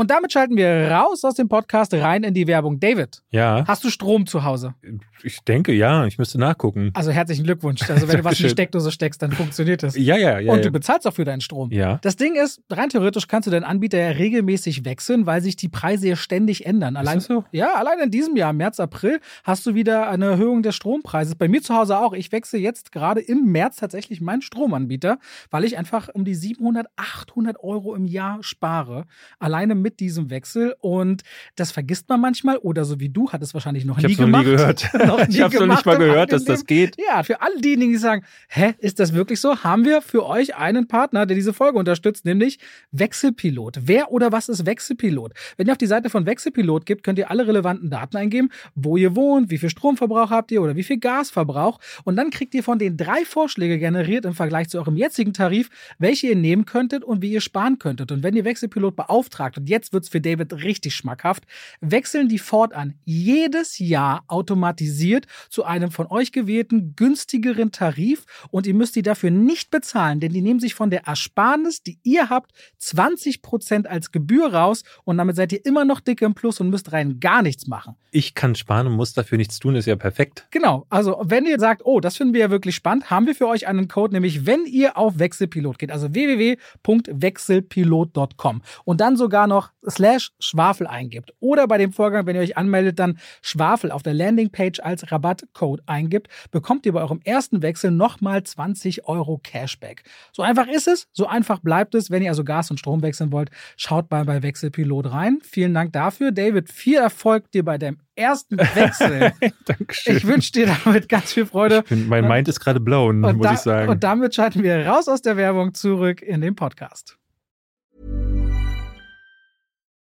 Und damit schalten wir raus aus dem Podcast rein in die Werbung. David, Ja, hast du Strom zu Hause? ich denke, ja. Ich müsste nachgucken. Also herzlichen Glückwunsch. Also wenn du was in die. [LAUGHS] Steckdose steckst, dann funktioniert das. Ja, ja, ja. Und ja. du bezahlst auch für deinen Strom. ja. Das Ding ist, rein theoretisch kannst du deinen Anbieter ja regelmäßig wechseln, weil sich die Preise ja ständig ändern. Allein, das so? Ja, allein in diesem Jahr, März, April, hast du wieder eine Erhöhung des Strompreises. Bei mir zu Hause auch. Ich wechsle jetzt gerade im März tatsächlich meinen Stromanbieter, weil ich einfach um die 700, 800 Euro im Jahr spare. Alleine mit diesem Wechsel. Und das vergisst man manchmal. Oder so wie du, hat es wahrscheinlich noch Ich [LAUGHS] nie hab's noch gemacht. nie gehört. Noch nie ich hab's noch gemacht nicht mal gehört, dass das geht. Ja, für alle diejenigen, die sagen, hä, ist das wirklich so? Haben wir für euch einen Partner, der diese Folge unterstützt, nämlich Wechselpilot. Wer oder was ist Wechselpilot? Wenn ihr auf die Seite von Wechselpilot geht, könnt ihr alle relevanten Daten eingeben, wo ihr wohnt, wie viel Stromverbrauch habt ihr oder wie viel Gasverbrauch. Und dann kriegt ihr von den drei Vorschläge generiert im Vergleich zu eurem jetzigen Tarif, welche ihr nehmen könntet und wie ihr sparen könntet. Und wenn ihr Wechselpilot beauftragt, und jetzt wird's für David richtig schmackhaft, wechseln die fortan jedes Jahr automatisiert zu einem von euch gewählten günstigeren Tarif und ihr müsst die dafür nicht bezahlen, denn die nehmen sich von der Ersparnis, die ihr habt, 20% als Gebühr raus und damit seid ihr immer noch dick im Plus und müsst rein gar nichts machen. Ich kann sparen und muss dafür nichts tun, ist ja perfekt. Genau, also wenn ihr sagt, oh, das finden wir ja wirklich spannend, haben wir für euch einen Code, nämlich wenn ihr auf Wechselpilot geht, also www.wechselpilot.com und dann sogar noch slash Schwafel eingibt oder bei dem Vorgang, wenn ihr euch anmeldet, dann Schwafel auf der Landingpage als Rabattcode eingibt, bekommt ihr bei eurem ersten Wechsel nochmal 20 Euro Cashback. So einfach ist es, so einfach bleibt es. Wenn ihr also Gas und Strom wechseln wollt, schaut mal bei Wechselpilot rein. Vielen Dank dafür. David, viel Erfolg dir bei deinem ersten [LAUGHS] Wechsel. Dankeschön. Ich wünsche dir damit ganz viel Freude. Bin, mein Mind ist gerade blown, muss da, ich sagen. Und damit schalten wir raus aus der Werbung zurück in den Podcast.